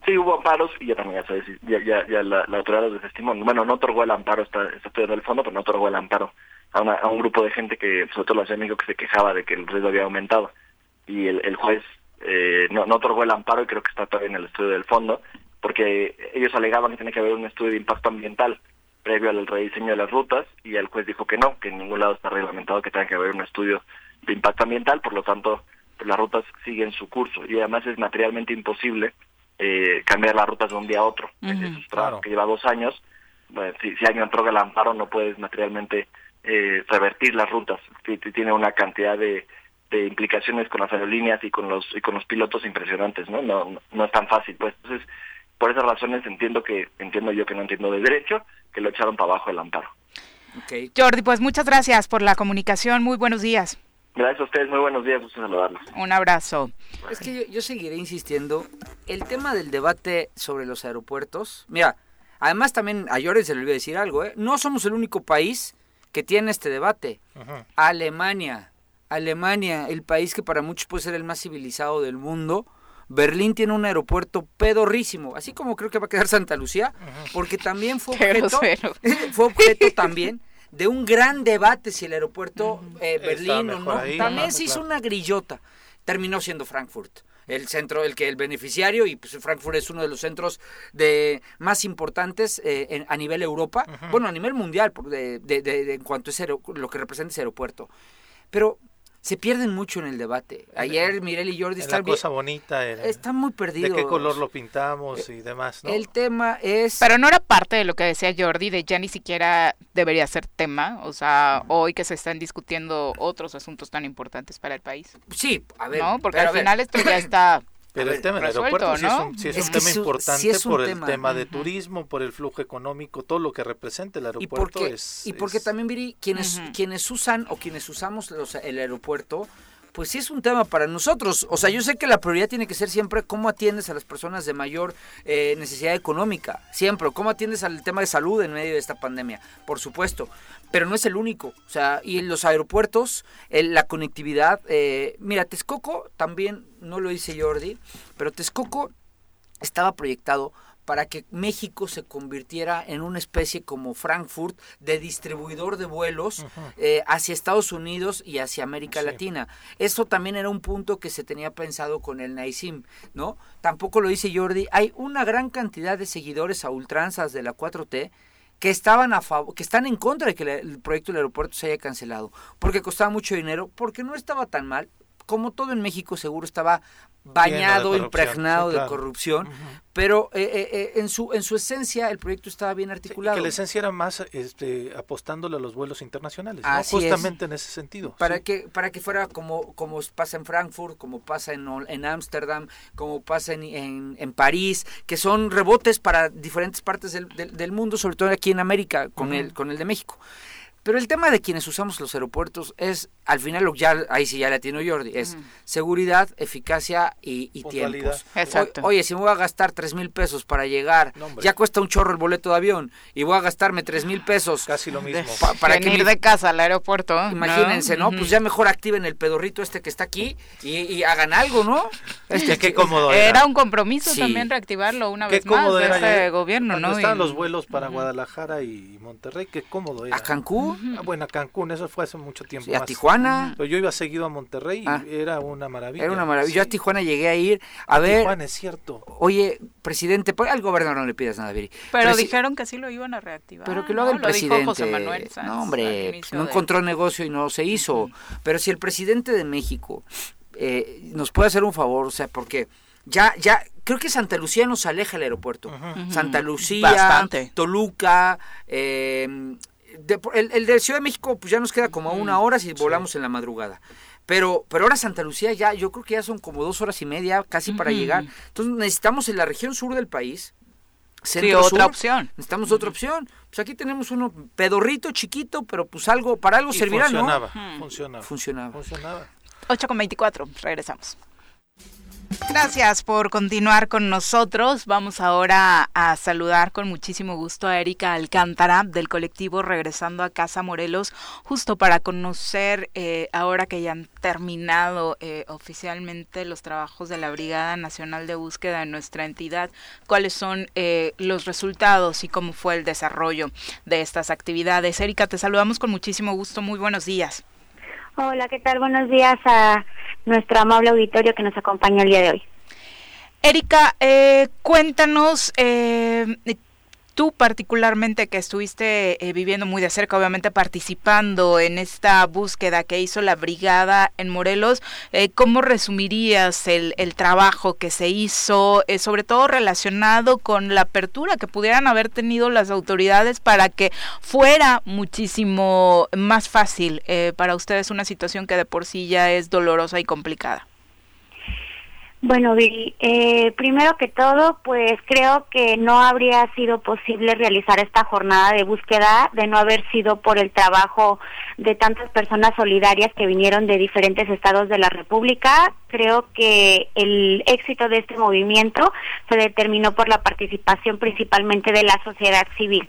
Sí, hubo amparos y ya también ya sabes, ya, ya, ya la, la autoridad los desestimó. Bueno, no otorgó el amparo, está, está estudiando el fondo, pero no otorgó el amparo a, un grupo de gente que, sobre todo amigos que se quejaba de que el riesgo había aumentado. Y el, el juez eh, no, no otorgó el amparo y creo que está todavía en el estudio del fondo, porque ellos alegaban que tiene que haber un estudio de impacto ambiental previo al rediseño de las rutas y el juez dijo que no, que en ningún lado está reglamentado que tenga que haber un estudio de impacto ambiental, por lo tanto las rutas siguen su curso y además es materialmente imposible eh, cambiar las rutas de un día a otro. Eso que lleva dos años. si, si alguien otorga el amparo no puedes materialmente eh, revertir las rutas. Tiene una cantidad de, implicaciones con las aerolíneas y con los y con los pilotos impresionantes, ¿no? No, no, es tan fácil, pues. Entonces, por esas razones entiendo que entiendo yo que no entiendo de derecho, que lo echaron para abajo el amparo. Okay. Jordi, pues muchas gracias por la comunicación. Muy buenos días. Gracias a ustedes, muy buenos días, gusto saludarlos. Un abrazo. Es que yo, yo, seguiré insistiendo. El tema del debate sobre los aeropuertos, mira, además también a Jordi se le olvidó decir algo, ¿eh? No somos el único país que tiene este debate. Alemania, Alemania, el país que para muchos puede ser el más civilizado del mundo, Berlín tiene un aeropuerto pedorrísimo, así como creo que va a quedar Santa Lucía, porque también fue objeto, <laughs> fue objeto también de un gran debate si el aeropuerto eh, Berlín o no. también se hizo una grillota. Terminó siendo Frankfurt el centro, el que el beneficiario, y pues Frankfurt es uno de los centros de más importantes eh, a nivel Europa, bueno, a nivel mundial, de, de, en cuanto a lo que representa ese aeropuerto. Pero se pierden mucho en el debate. Ayer Mirel y Jordi están... La cosa bonita Están muy perdidos. ¿De qué color lo pintamos y demás, no? El tema es... Pero no era parte de lo que decía Jordi, de ya ni siquiera debería ser tema. O sea, hoy que se están discutiendo otros asuntos tan importantes para el país. Sí, a ver... ¿No? Porque al final esto ya <coughs> está pero el tema del aeropuerto sí es un, tema importante por el tema, de turismo, por el flujo económico, todo lo que representa el aeropuerto. Y porque, es, y porque también, Viri, quienes, quienes usan o quienes usamos el aeropuerto, pues sí es un tema para nosotros. O sea, yo sé que la prioridad tiene que ser siempre cómo atiendes a las personas de mayor eh, necesidad económica, siempre, cómo atiendes al tema de salud en medio de esta pandemia, por supuesto pero no es el único. O sea, y en los aeropuertos, la conectividad. Eh, mira, Texcoco también, no lo dice Jordi, pero Texcoco estaba proyectado para que México se convirtiera en una especie como Frankfurt de distribuidor de vuelos eh, hacia Estados Unidos y hacia América Latina. Eso también era un punto que se tenía pensado con el NAICIM, ¿no? Tampoco lo dice Jordi. Hay una gran cantidad de seguidores a ultranzas de la 4T que estaban a favor, que están en contra de que el proyecto del aeropuerto se haya cancelado, porque costaba mucho dinero, porque no estaba tan mal, como todo en México seguro estaba bañado, impregnado de corrupción, pero eh, eh, eh, en su en su esencia el proyecto estaba bien articulado. que la esencia era más este, apostándole a los vuelos internacionales, justamente en ese sentido. Para que para que fuera como como pasa en Frankfurt, como pasa en en Ámsterdam, como pasa en, en, París, que son rebotes para diferentes partes del, del, mundo, sobre todo aquí en América con el con el de México. Pero el tema de quienes usamos los aeropuertos es, al final, lo ya, ahí sí ya la tiene Jordi, es seguridad, eficacia y, tiempos. Exacto. oye, si me voy a gastar tres mil pesos para llegar, ya cuesta un chorro el boleto de avión y voy a gastarme tres mil pesos. Casi lo mismo. para que ir de casa al aeropuerto. Imagínense, ¿no? Pues ya mejor activen el pedorrito este que está aquí y, hagan algo, ¿no? Este, qué cómodo era. un compromiso también reactivarlo una vez más de este gobierno, ¿no? Estaban los vuelos para Guadalajara y Monterrey, qué cómodo era. ¿A Cancún? Ah, bueno, a Cancún, eso fue hace mucho tiempo. ¿Y a Tijuana? Yo iba seguido a Monterrey y ah. era una maravilla. Era una maravilla. Yo a Tijuana llegué a ir a, ver. Tijuana, es cierto. Oye, presidente, pues, al gobernador no le pidas nada, Viri. Pero dijeron que sí lo iban a reactivar. Pero que lo haga el presidente. no, hombre, no encontró negocio y no se hizo. Pero si el presidente de México eh, nos puede hacer un favor, o sea, porque ya, ya, creo que Santa Lucía nos aleja del aeropuerto. Santa Lucía, Toluca, eh, el, de Ciudad de México pues ya nos queda como a una hora si volamos en la madrugada. Pero, pero ahora Santa Lucía ya, yo creo que ya son como dos horas y media casi para llegar. Entonces necesitamos en la región sur del país. Sí, otra opción. Necesitamos otra opción. Pues aquí tenemos uno pedorrito, chiquito, pero pues algo, para algo servirá, funcionaba, ¿no? Funcionaba. Funcionaba. Funcionaba. 8 con 24, regresamos. Gracias por continuar con nosotros. Vamos ahora a saludar con muchísimo gusto a Erika Alcántara del colectivo Regresando a Casa Morelos, justo para conocer, eh, ahora que ya han terminado eh, oficialmente los trabajos de la Brigada Nacional de Búsqueda en nuestra entidad, cuáles son eh, los resultados y cómo fue el desarrollo de estas actividades. Erika, te saludamos con muchísimo gusto. Muy buenos días. Hola, ¿qué tal? Buenos días a nuestro amable auditorio que nos acompaña el día de hoy. Erika, eh, cuéntanos eh, tú particularmente que estuviste eh, viviendo muy de cerca, obviamente participando en esta búsqueda que hizo la brigada en Morelos, eh, ¿cómo resumirías el, trabajo que se hizo, eh, sobre todo relacionado con la apertura que pudieran haber tenido las autoridades para que fuera muchísimo más fácil para ustedes una situación que de por sí ya es dolorosa y complicada? Bueno, Viri, eh, primero que todo, pues creo que no habría sido posible realizar esta jornada de búsqueda de no haber sido por el trabajo de tantas personas solidarias que vinieron de diferentes estados de la República. Creo que el éxito de este movimiento se determinó por la participación principalmente de la sociedad civil.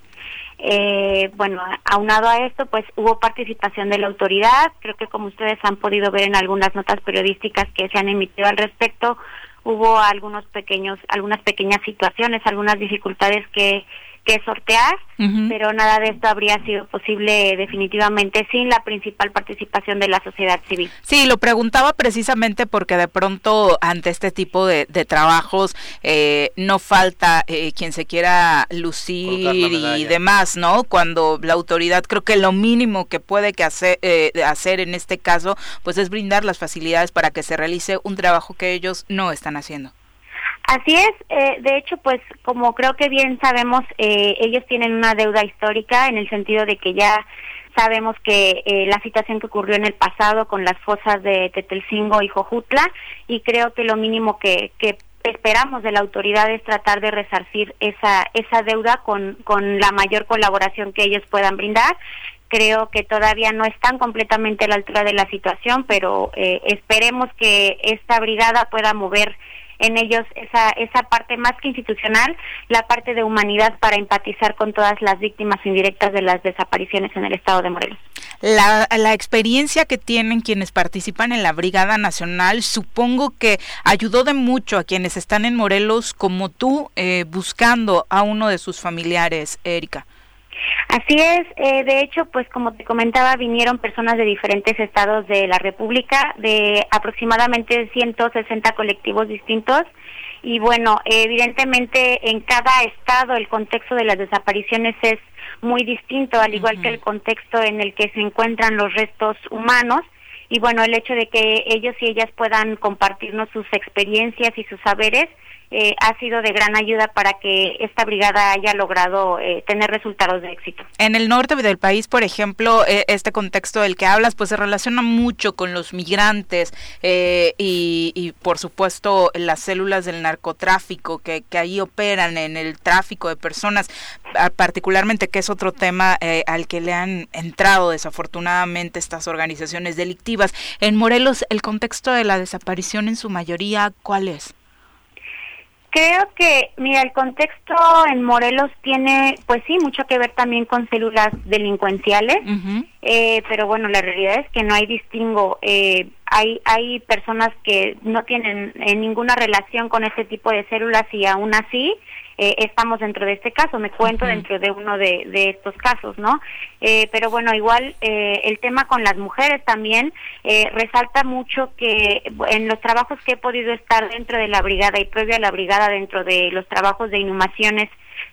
Eh, bueno, aunado a esto, pues hubo participación de la autoridad. Creo que como ustedes han podido ver en algunas notas periodísticas que se han emitido al respecto, hubo algunos pequeños, algunas pequeñas situaciones, algunas dificultades que que sortear, pero nada de esto habría sido posible definitivamente sin la principal participación de la sociedad civil. Sí, lo preguntaba precisamente porque de pronto ante este tipo de, trabajos eh, no falta eh, quien se quiera lucir y demás, ¿no? Cuando la autoridad creo que lo mínimo que puede que hacer, eh, hacer en este caso pues es brindar las facilidades para que se realice un trabajo que ellos no están haciendo. Así es, eh, de hecho, pues como creo que bien sabemos, eh, ellos tienen una deuda histórica en el sentido de que ya sabemos que eh, la situación que ocurrió en el pasado con las fosas de Tetelcingo y Jojutla, y creo que lo mínimo que, que esperamos de la autoridad es tratar de resarcir esa, esa deuda con, con la mayor colaboración que ellos puedan brindar. Creo que todavía no están completamente a la altura de la situación, pero esperemos que esta brigada pueda mover en ellos esa, esa parte más que institucional, la parte de humanidad para empatizar con todas las víctimas indirectas de las desapariciones en el estado de Morelos. La, la experiencia que tienen quienes participan en la Brigada Nacional supongo que ayudó de mucho a quienes están en Morelos como tú eh, buscando a uno de sus familiares, Erika. Así es, eh, de hecho, pues como te comentaba, vinieron personas de diferentes estados de la República, de aproximadamente 160 colectivos distintos. Y bueno, evidentemente en cada estado el contexto de las desapariciones es muy distinto, al igual que el contexto en el que se encuentran los restos humanos. Y bueno, el hecho de que ellos y ellas puedan compartirnos sus experiencias y sus saberes, eh, ha sido de gran ayuda para que esta brigada haya logrado eh, tener resultados de éxito. En el norte del país, por ejemplo, eh, este contexto del que hablas, pues se relaciona mucho con los migrantes y, y, por supuesto, las células del narcotráfico que, que, ahí operan en el tráfico de personas, particularmente que es otro tema al que le han entrado desafortunadamente estas organizaciones delictivas. En Morelos, el contexto de la desaparición en su mayoría, ¿cuál es? Creo que, mira, el contexto en Morelos tiene, pues sí, mucho que ver también con células delincuenciales, eh, pero bueno, la realidad es que no hay distingo. Eh, hay, hay personas que no tienen eh, ninguna relación con este tipo de células y aún así eh, estamos dentro de este caso, me cuento dentro de uno de, de estos casos, ¿no? Eh, pero bueno, igual eh, el tema con las mujeres también resalta mucho que en los trabajos que he podido estar dentro de la brigada y previo a la brigada dentro de los trabajos de inhumaciones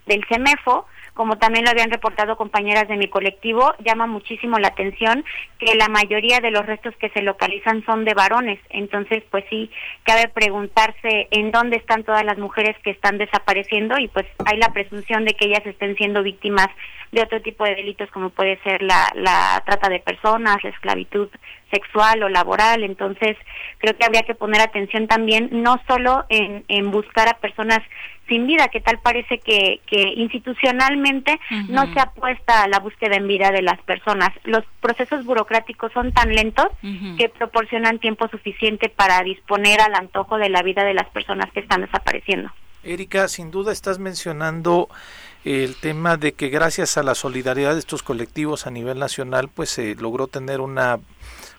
del CEMEFO, como también lo habían reportado compañeras de mi colectivo, llama muchísimo la atención que la mayoría de los restos que se localizan son de varones. Entonces, pues sí, cabe preguntarse en dónde están todas las mujeres que están desapareciendo y pues hay la presunción de que ellas estén siendo víctimas de otro tipo de delitos como puede ser la, la trata de personas, la esclavitud sexual o laboral. Entonces, creo que habría que poner atención también no solo en, en buscar a personas sin vida, que tal parece que, que institucionalmente no se apuesta a la búsqueda en vida de las personas. Los procesos burocráticos son tan lentos que proporcionan tiempo suficiente para disponer al antojo de la vida de las personas que están desapareciendo. Erika, sin duda estás mencionando el tema de que gracias a la solidaridad de estos colectivos a nivel nacional, pues se logró tener una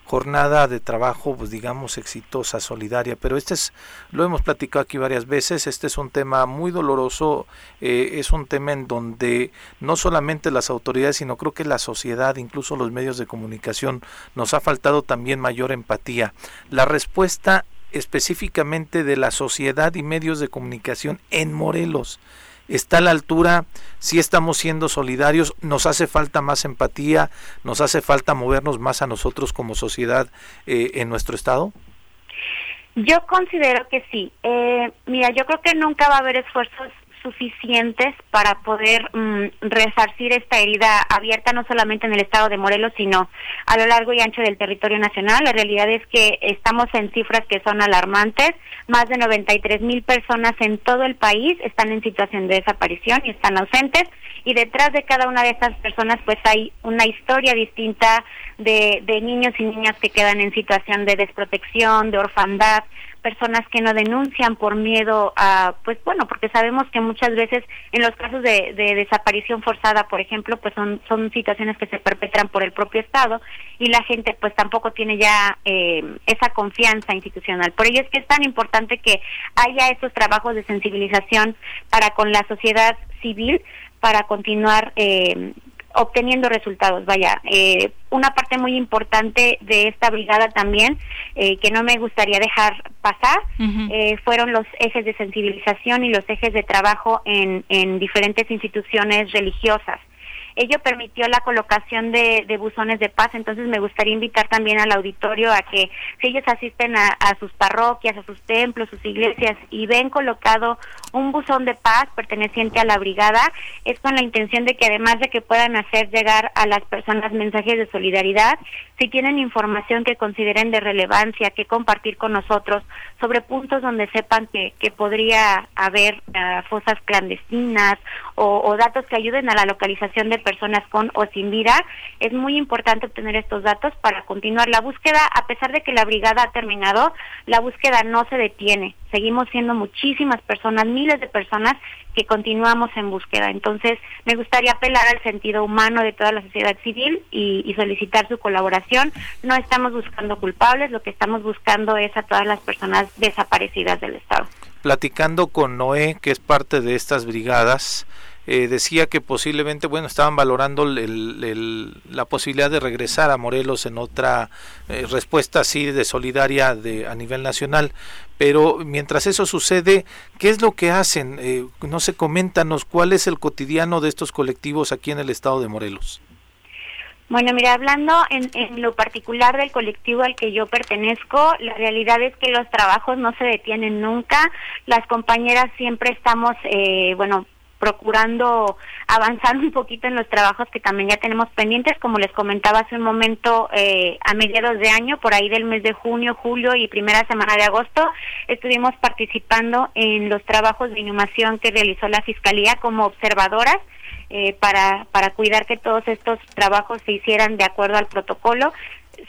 jornada de trabajo, pues digamos, exitosa, solidaria, pero este es, lo hemos platicado aquí varias veces, este es un tema muy doloroso, eh, es un tema en donde no solamente las autoridades, sino creo que la sociedad, incluso los medios de comunicación, nos ha faltado también mayor empatía. La respuesta específicamente de la sociedad y medios de comunicación en Morelos está a la altura, si estamos siendo solidarios, nos hace falta más empatía, nos hace falta movernos más a nosotros como sociedad eh, en nuestro estado. Yo considero que sí. Eh, mira, yo creo que nunca va a haber esfuerzos suficientes para poder mm, resarcir esta herida abierta no solamente en el estado de Morelos, sino a lo largo y ancho del territorio nacional. La realidad es que estamos en cifras que son alarmantes. Más de 93 mil personas en todo el país están en situación de desaparición y están ausentes. Y detrás de cada una de estas personas, pues hay una historia distinta de, de niños y niñas que quedan en situación de desprotección, de orfandad, personas que no denuncian por miedo a, pues bueno, porque sabemos que muchas veces en los casos de, desaparición forzada, por ejemplo, pues son, son situaciones que se perpetran por el propio Estado y la gente pues tampoco tiene ya eh, esa confianza institucional. Por ello es que es tan importante que haya estos trabajos de sensibilización para con la sociedad civil para continuar eh, obteniendo resultados. Vaya, eh, una parte muy importante de esta brigada también, eh, que no me gustaría dejar pasar, eh, fueron los ejes de sensibilización y los ejes de trabajo en, en diferentes instituciones religiosas. Ello permitió la colocación de, buzones de paz, entonces me gustaría invitar también al auditorio a que si ellos asisten a, sus parroquias, a sus templos, sus iglesias y ven colocado un buzón de paz perteneciente a la brigada, es con la intención de que además de que puedan hacer llegar a las personas mensajes de solidaridad, si tienen información que consideren de relevancia, que compartir con nosotros sobre puntos donde sepan que, que podría haber ah, fosas clandestinas o, o datos que ayuden a la localización de personas con o sin vida. Es muy importante obtener estos datos para continuar la búsqueda. A pesar de que la brigada ha terminado, la búsqueda no se detiene. Seguimos siendo muchísimas personas, miles de personas que continuamos en búsqueda. Entonces, me gustaría apelar al sentido humano de toda la sociedad civil y, y, solicitar su colaboración. No estamos buscando culpables, lo que estamos buscando es a todas las personas desaparecidas del Estado. Platicando con Noé, que es parte de estas brigadas, eh, decía que posiblemente, bueno, estaban valorando la posibilidad de regresar a Morelos en otra eh, respuesta así de solidaria de, a nivel nacional. Pero mientras eso sucede, ¿qué es lo que hacen? Eh, no sé, coméntanos cuál es el cotidiano de estos colectivos aquí en el estado de Morelos. Bueno, mira, hablando en, en, lo particular del colectivo al que yo pertenezco, la realidad es que los trabajos no se detienen nunca. Las compañeras siempre estamos, eh, bueno, procurando avanzar un poquito en los trabajos que también ya tenemos pendientes, como les comentaba hace un momento, eh, a mediados de año, por ahí del mes de junio, julio y primera semana de agosto, estuvimos participando en los trabajos de inhumación que realizó la Fiscalía como observadoras eh, para, para cuidar que todos estos trabajos se hicieran de acuerdo al protocolo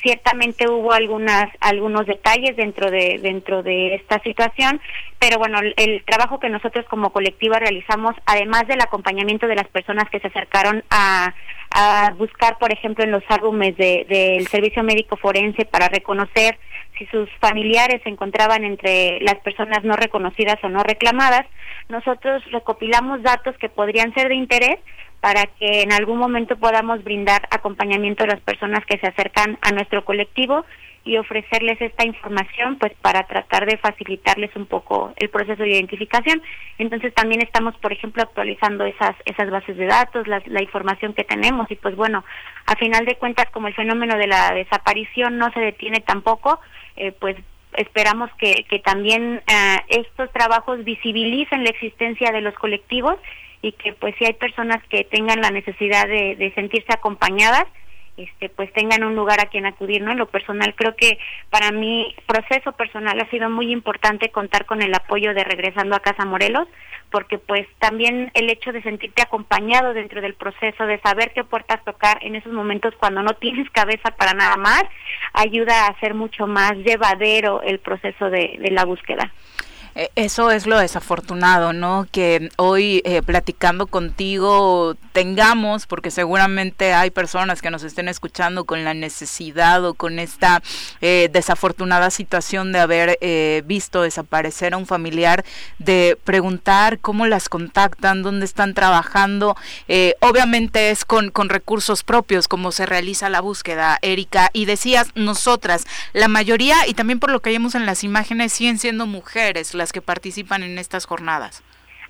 ciertamente hubo algunas algunos detalles dentro de dentro de esta situación pero bueno el, trabajo que nosotros como colectiva realizamos además del acompañamiento de las personas que se acercaron a, a buscar por ejemplo en los álbumes del servicio médico forense para reconocer si sus familiares se encontraban entre las personas no reconocidas o no reclamadas nosotros recopilamos datos que podrían ser de interés para que en algún momento podamos brindar acompañamiento a las personas que se acercan a nuestro colectivo y ofrecerles esta información pues para tratar de facilitarles un poco el proceso de identificación. Entonces también estamos, por ejemplo, actualizando esas esas bases de datos, la, la información que tenemos y pues bueno, a final de cuentas como el fenómeno de la desaparición no se detiene tampoco, eh, pues esperamos que, que también eh, estos trabajos visibilicen la existencia de los colectivos y que pues si hay personas que tengan la necesidad de, de sentirse acompañadas, este, pues tengan un lugar a quien acudir, ¿no? En lo personal creo que para mi proceso personal ha sido muy importante contar con el apoyo de Regresando a Casa Morelos, porque pues también el hecho de sentirte acompañado dentro del proceso, de saber qué puertas tocar en esos momentos cuando no tienes cabeza para nada más, ayuda a hacer mucho más llevadero el proceso de, de la búsqueda. E, eso es lo desafortunado, ¿no? Que hoy eh, platicando contigo tengamos, porque seguramente hay personas que nos estén escuchando con la necesidad o con esta eh, desafortunada situación de haber eh, visto desaparecer a un familiar, de preguntar cómo las contactan, dónde están trabajando. obviamente es con, con recursos propios como se realiza la búsqueda, Erika. Y decías, nosotras, la mayoría, y también por lo que vemos en las imágenes, siguen siendo mujeres las que participan en estas jornadas.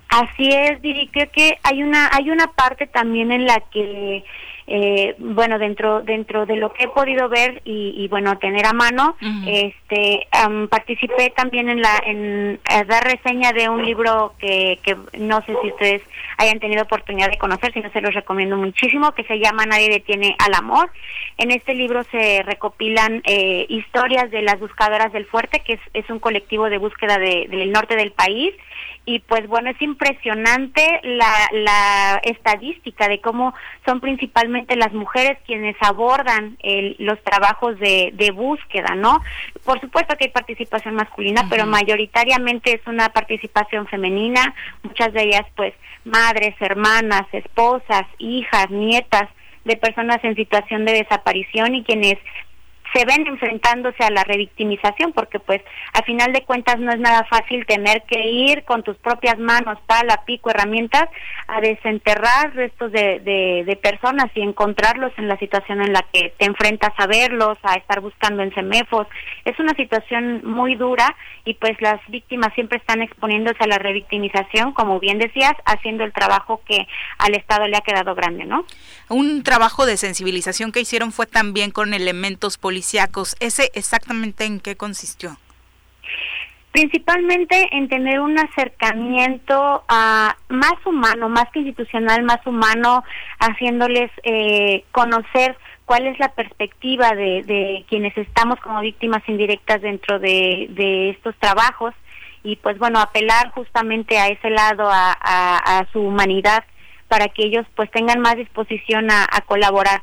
Así es, Diri, que hay una hay una parte también en la que eh, bueno dentro dentro de lo que he podido ver y, bueno tener a mano este participé también en la en, dar reseña de un libro que, que no sé si ustedes hayan tenido oportunidad de conocer si no se los recomiendo muchísimo que se llama nadie detiene al amor. En este libro se recopilan eh, historias de las buscadoras del fuerte que es, es un colectivo de búsqueda de, del norte del país y pues bueno, es impresionante la, la estadística de cómo son principalmente las mujeres quienes abordan el, los trabajos de, de, búsqueda, ¿no? Por supuesto que hay participación masculina, pero mayoritariamente es una participación femenina, muchas de ellas pues madres, hermanas, esposas, hijas, nietas de personas en situación de desaparición y quienes se ven enfrentándose a la revictimización porque pues a final de cuentas no es nada fácil tener que ir con tus propias manos, pala, pico, herramientas a desenterrar restos de, de, personas y encontrarlos en la situación en la que te enfrentas a verlos, a estar buscando en semefos. Es una situación muy dura y pues las víctimas siempre están exponiéndose a la revictimización, como bien decías, haciendo el trabajo que al Estado le ha quedado grande, ¿no? Un trabajo de sensibilización que hicieron fue también con elementos ¿Ese exactamente en qué consistió? Principalmente en tener un acercamiento a más humano, más que institucional, más humano, haciéndoles eh, conocer cuál es la perspectiva de, quienes estamos como víctimas indirectas dentro de, estos trabajos y pues bueno, apelar justamente a ese lado, a, su humanidad, para que ellos pues tengan más disposición a colaborar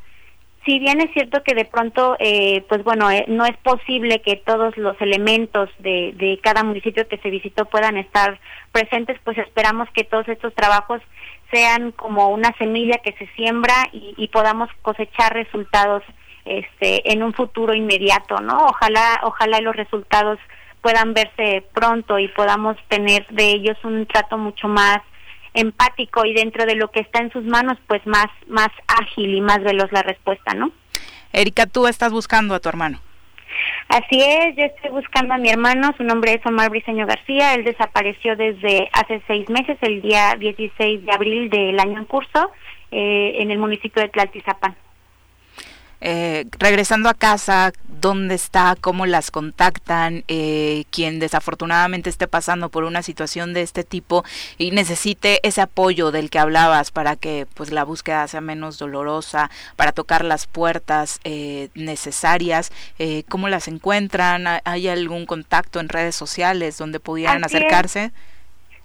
si bien es cierto que de pronto, eh, pues bueno, eh, no es posible que todos los elementos de, de cada municipio que se visitó puedan estar presentes, pues esperamos que todos estos trabajos sean como una semilla que se siembra y, y podamos cosechar resultados este, en un futuro inmediato, ¿no? Ojalá, ojalá los resultados puedan verse pronto y podamos tener de ellos un trato mucho más empático y dentro de lo que está en sus manos, pues más, más ágil y más veloz la respuesta, ¿no? Erika, tú estás buscando a tu hermano. Así es, yo estoy buscando a mi hermano, su nombre es Omar Briceño García, él desapareció desde hace seis meses, el día 16 de abril del año en curso, eh, en el municipio de Tlaltizapán. Eh, regresando a casa, dónde está, cómo las contactan, eh, quien desafortunadamente esté pasando por una situación de este tipo y necesite ese apoyo del que hablabas para que pues la búsqueda sea menos dolorosa, para tocar las puertas eh, necesarias, eh, cómo las encuentran, hay algún contacto en redes sociales donde pudieran acercarse.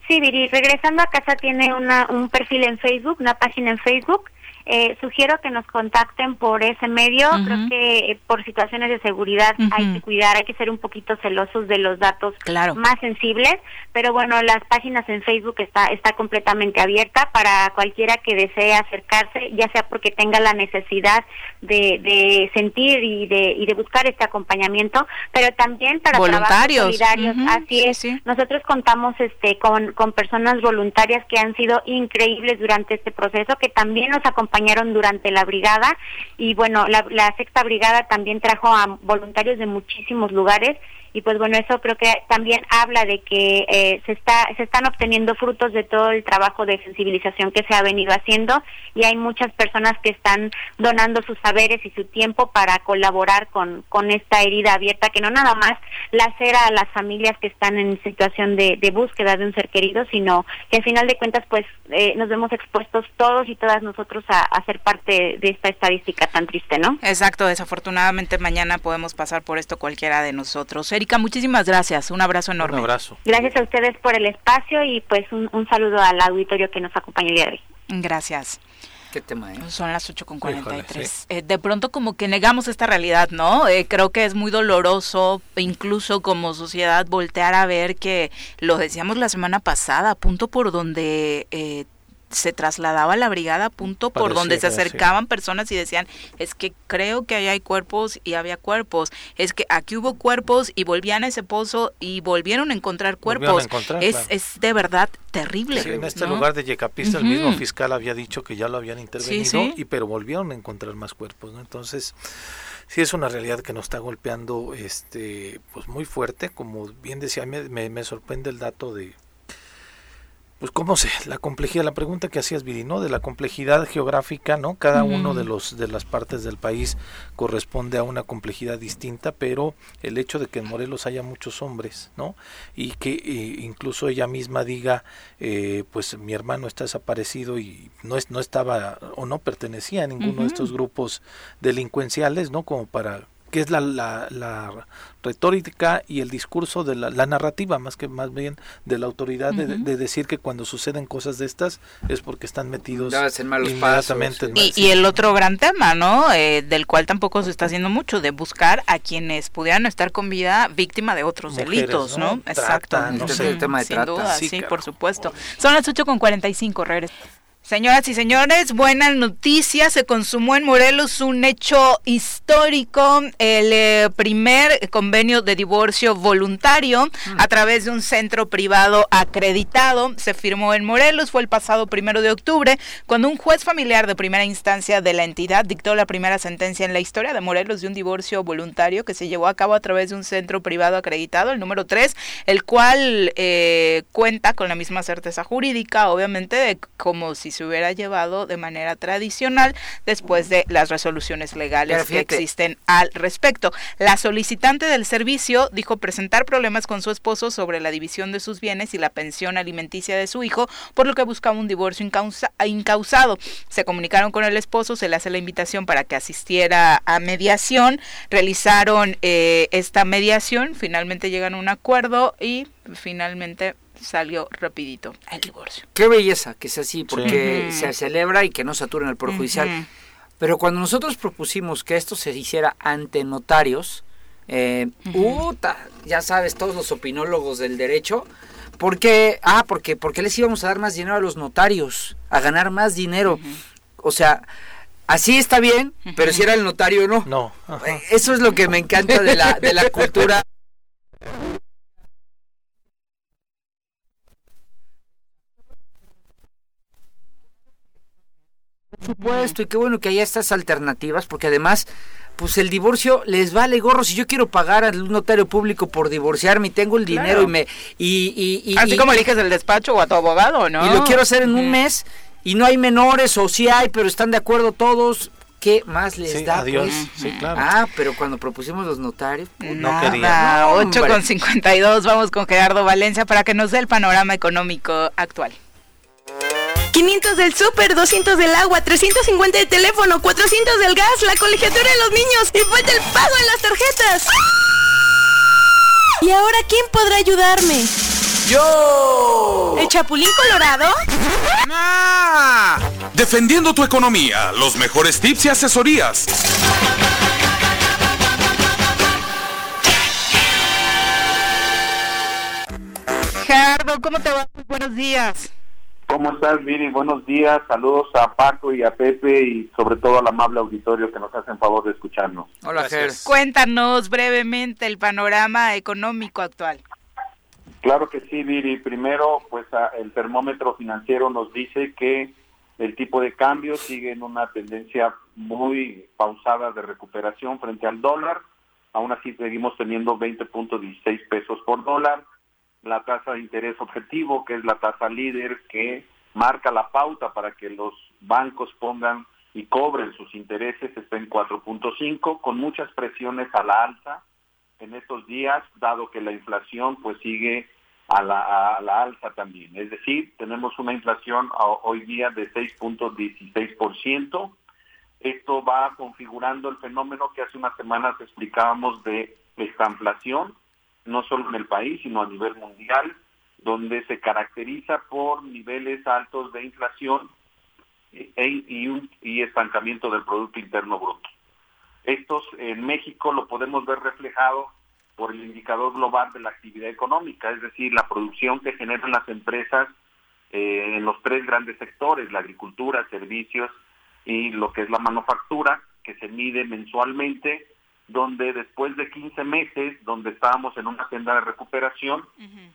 Sí, Viri, regresando a casa tiene una, un perfil en Facebook, una página en Facebook eh, sugiero que nos contacten por ese medio. Creo que eh, por situaciones de seguridad hay que cuidar, hay que ser un poquito celosos de los datos más sensibles. Pero bueno, las páginas en Facebook está está completamente abierta para cualquiera que desee acercarse, ya sea porque tenga la necesidad de, de sentir y de, y de buscar este acompañamiento, pero también para voluntarios. solidarios. Así es. Nosotros contamos este con, con personas voluntarias que han sido increíbles durante este proceso, que también nos acompañan acompañaron durante la brigada y bueno, la, la sexta brigada también trajo a voluntarios de muchísimos lugares y pues bueno eso creo que también habla de que eh, se está se están obteniendo frutos de todo el trabajo de sensibilización que se ha venido haciendo y hay muchas personas que están donando sus saberes y su tiempo para colaborar con con esta herida abierta que no nada más lacera a las familias que están en situación de, de búsqueda de un ser querido sino que al final de cuentas pues eh, nos vemos expuestos todos y todas nosotros a, a ser parte de esta estadística tan triste no exacto desafortunadamente mañana podemos pasar por esto cualquiera de nosotros Erika, muchísimas gracias. Un abrazo enorme. Un abrazo. Gracias a ustedes por el espacio y pues un, saludo al auditorio que nos acompaña el día de hoy. Gracias. ¿Qué tema, eh? Son las 8 con 43. Eh, de pronto como que negamos esta realidad, ¿no? Eh, creo que es muy doloroso, incluso como sociedad, voltear a ver que, lo decíamos la semana pasada, punto por donde eh, se trasladaba la brigada punto por donde se acercaban personas y decían, es que creo que ahí hay cuerpos y había cuerpos, es que aquí hubo cuerpos y volvían a ese pozo y volvieron a encontrar cuerpos. es, es de verdad terrible. en este lugar de Yecapista el mismo fiscal había dicho que ya lo habían intervenido, y pero volvieron a encontrar más cuerpos, ¿no? Entonces sí es una realidad que nos está golpeando este pues muy fuerte como bien decía me, me sorprende el dato de pues cómo sé, la complejidad, la pregunta que hacías Viri, ¿no? De la complejidad geográfica, ¿no? Cada uno de los de las partes del país corresponde a una complejidad distinta, pero el hecho de que en Morelos haya muchos hombres, ¿no? Y que eh, incluso ella misma diga, eh, pues mi hermano está desaparecido y no es, no estaba o no pertenecía a ninguno de estos grupos delincuenciales, ¿no? Como para que es la, la, retórica y el discurso de la, narrativa, más que más bien de la autoridad, de, decir que cuando suceden cosas de estas es porque están metidos en malos inmediatamente. y, el otro gran tema, ¿no? Eh, del cual tampoco se está haciendo mucho, de buscar a quienes pudieran estar con vida víctima de otros delitos, ¿no? Exacto. el tema de Sin duda, sí, por supuesto. Son las 8 con 45, regreso. Señoras y señores, buenas noticias. Se consumó en Morelos un hecho histórico, el eh, primer convenio de divorcio voluntario a través de un centro privado acreditado. Se firmó en Morelos, fue el pasado primero de octubre, cuando un juez familiar de primera instancia de la entidad dictó la primera sentencia en la historia de Morelos de un divorcio voluntario que se llevó a cabo a través de un centro privado acreditado, el número 3, el cual eh, cuenta con la misma certeza jurídica, obviamente, de como si se hubiera llevado de manera tradicional después de las resoluciones legales que existen al respecto. La solicitante del servicio dijo presentar problemas con su esposo sobre la división de sus bienes y la pensión alimenticia de su hijo, por lo que buscaba un divorcio incausado. Se comunicaron con el esposo, se le hace la invitación para que asistiera a mediación, realizaron eh, esta mediación, finalmente llegan a un acuerdo y finalmente salió rapidito el divorcio. Qué belleza que sea así, porque se celebra y que no saturen el Poder Judicial. Pero cuando nosotros propusimos que esto se hiciera ante notarios, eh, ya sabes, todos los opinólogos del derecho, ¿por qué? Ah, porque, porque les íbamos a dar más dinero a los notarios, a ganar más dinero. O sea, así está bien, pero si era el notario no. No. Eso es lo que me encanta de la, de la cultura <laughs> supuesto, y qué bueno que haya estas alternativas, porque además, pues el divorcio les vale gorro. Si yo quiero pagar al notario público por divorciarme y tengo el dinero y me. Y, y, Así como eliges el despacho o a tu abogado, ¿no? Y lo quiero hacer en un mes y no hay menores, o sí hay, pero están de acuerdo todos. ¿qué más les da? adiós. pues? Sí, claro. Ah, pero cuando propusimos los notarios, pues, No Nada, querían. 8 con 52, vamos con Gerardo Valencia para que nos dé el panorama económico actual. 500 del súper, 200 del agua, 350 de teléfono, 400 del gas, la colegiatura de los niños y falta el pago en las tarjetas. ¿Y ahora quién podrá ayudarme? ¡Yo! ¿El Chapulín Colorado? Defendiendo tu economía, los mejores tips y asesorías. Gerardo, ¿cómo te va? Muy buenos días. ¿Cómo estás, Viri? Buenos días. Saludos a Paco y a Pepe y sobre todo al amable auditorio que nos hacen favor de escucharnos. Hola, Ger. Cuéntanos brevemente el panorama económico actual. Claro que sí, Viri. Primero, pues el termómetro financiero nos dice que el tipo de cambio sigue en una tendencia muy pausada de recuperación frente al dólar. Aún así seguimos teniendo 20.16 pesos por dólar. La tasa de interés objetivo, que es la tasa líder que marca la pauta para que los bancos pongan y cobren sus intereses, está en 4.5, con muchas presiones a la alza en estos días, dado que la inflación pues sigue a la, a la alza también. Es decir, tenemos una inflación a- hoy día de 6.16%. Esto va configurando el fenómeno que hace unas semanas explicábamos de esta inflación, no solo en el país, sino a nivel mundial, donde se caracteriza por niveles altos de inflación e- y, un, y estancamiento del Producto Interno Bruto. Estos en México lo podemos ver reflejado por el indicador global de la actividad económica, es decir, la producción que generan las empresas eh, en los tres grandes sectores, la agricultura, servicios y lo que es la manufactura, que se mide mensualmente, donde después de 15 meses, donde estábamos en una senda de recuperación,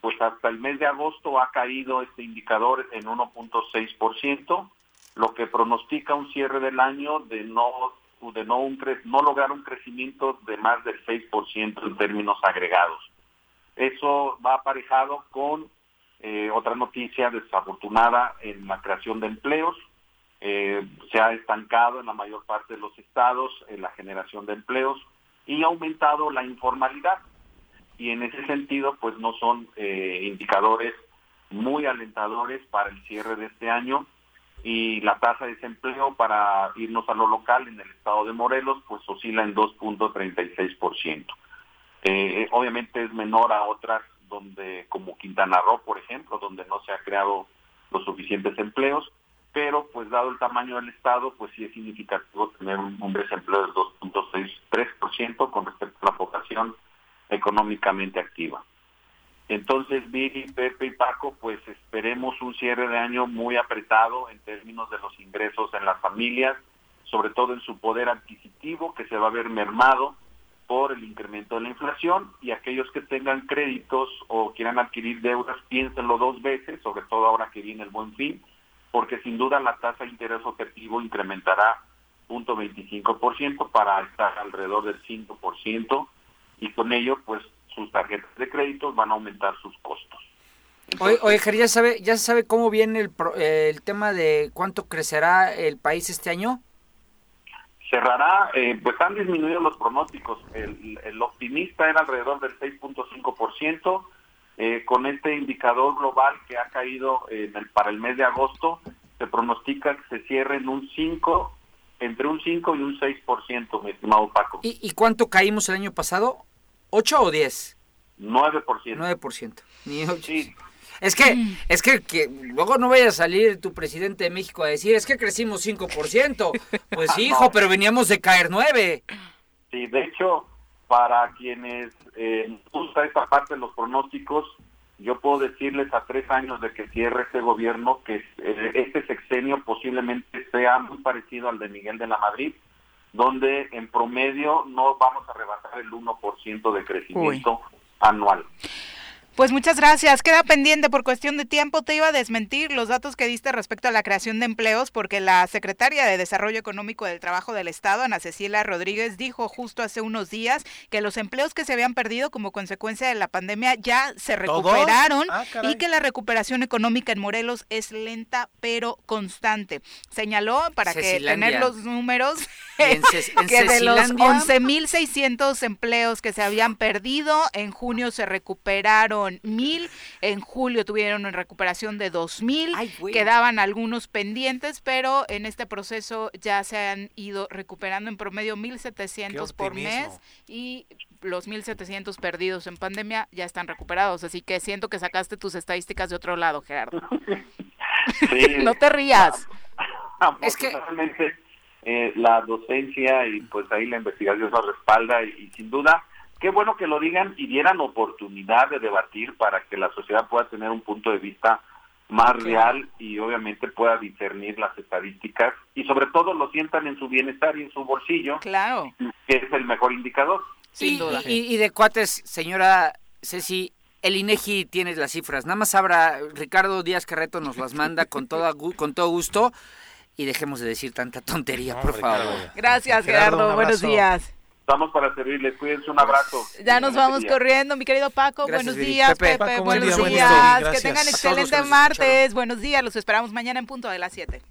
pues hasta el mes de agosto ha caído este indicador en 1.6%, lo que pronostica un cierre del año de no de no un cre- no lograr un crecimiento de más del 6% en términos agregados. Eso va aparejado con eh, otra noticia desafortunada en la creación de empleos. Eh, se ha estancado en la mayor parte de los estados en la generación de empleos y ha aumentado la informalidad. Y en ese sentido, pues no son eh, indicadores muy alentadores para el cierre de este año y la tasa de desempleo para irnos a lo local en el estado de Morelos pues oscila en 2.36%. Eh, obviamente es menor a otras donde como Quintana Roo, por ejemplo, donde no se ha creado los suficientes empleos, pero pues dado el tamaño del estado, pues sí es significativo tener un, desempleo del 2.63% con respecto a la población económicamente activa. Entonces, Viri, Pepe y Paco, pues esperemos un cierre de año muy apretado en términos de los ingresos en las familias, sobre todo en su poder adquisitivo, que se va a ver mermado por el incremento de la inflación y aquellos que tengan créditos o quieran adquirir deudas, piénsenlo dos veces, sobre todo ahora que viene el buen fin, porque sin duda la tasa de interés objetivo incrementará 0.25% para estar alrededor del 5% y con ello pues sus tarjetas de créditos van a aumentar sus costos. Oye, oye, Ger, ¿ya sabe, ¿ya se sabe cómo viene el, eh, el tema de cuánto crecerá el país este año? Cerrará, eh, pues han disminuido los pronósticos. El, el optimista era alrededor del 6.5%. Eh, con este indicador global que ha caído en el- para el mes de agosto, se pronostica que se cierre en un 5, entre un 5 y un 6%, mi estimado Paco. ¿Y, y cuánto caímos el año pasado? ¿8 o 10? 9%. 9%. Ni ocho. Es que, es que, que luego no vaya a salir tu presidente de México a decir, es que crecimos 5%. <laughs> Pues sí, hijo, No. pero veníamos de caer 9. Sí, de hecho, para quienes eh, gusta esta parte de los pronósticos, yo puedo decirles a tres años de que cierre este gobierno que eh, este sexenio posiblemente sea muy parecido al de Miguel de la Madrid, donde en promedio no vamos a rebasar el 1% de crecimiento anual. Pues muchas gracias. Queda pendiente por cuestión de tiempo. Te iba a desmentir los datos que diste respecto a la creación de empleos, porque la secretaria de Desarrollo Económico del Trabajo del Estado, Ana Cecilia Rodríguez, dijo justo hace unos días que los empleos que se habían perdido como consecuencia de la pandemia ya se recuperaron Ah, y que la recuperación económica en Morelos es lenta pero constante. Señaló para que tener los números <laughs> que de los 11.600 empleos que se habían perdido, en junio se recuperaron 1.000, en julio tuvieron una recuperación de 2.000, quedaban algunos pendientes, pero en este proceso ya se han ido recuperando en promedio 1.700 por mes y los 1.700 perdidos en pandemia ya están recuperados, así que siento que sacaste tus estadísticas de otro lado, Gerardo. <laughs> <laughs> no te rías. es que realmente eh, la docencia y pues ahí la investigación lo respalda y, sin duda qué bueno que lo digan y dieran oportunidad de debatir para que la sociedad pueda tener un punto de vista más real y obviamente pueda discernir las estadísticas y sobre todo lo sientan en su bienestar y en su bolsillo. Claro. Que es el mejor indicador. Sin duda. Y, y de cuates, señora Ceci, el INEGI tiene las cifras. Nada más habrá, Ricardo Díaz Carreto nos las manda con, toda, con todo gusto y dejemos de decir tanta tontería, por favor. Gracias, Gerardo. Buenos días. Estamos para servirles. Cuídense, un abrazo. Ya nos vamos corriendo, mi querido Paco. buenos días, Pepe. buenos días. que tengan excelente martes. Buenos días. Los esperamos mañana en punto de las 7.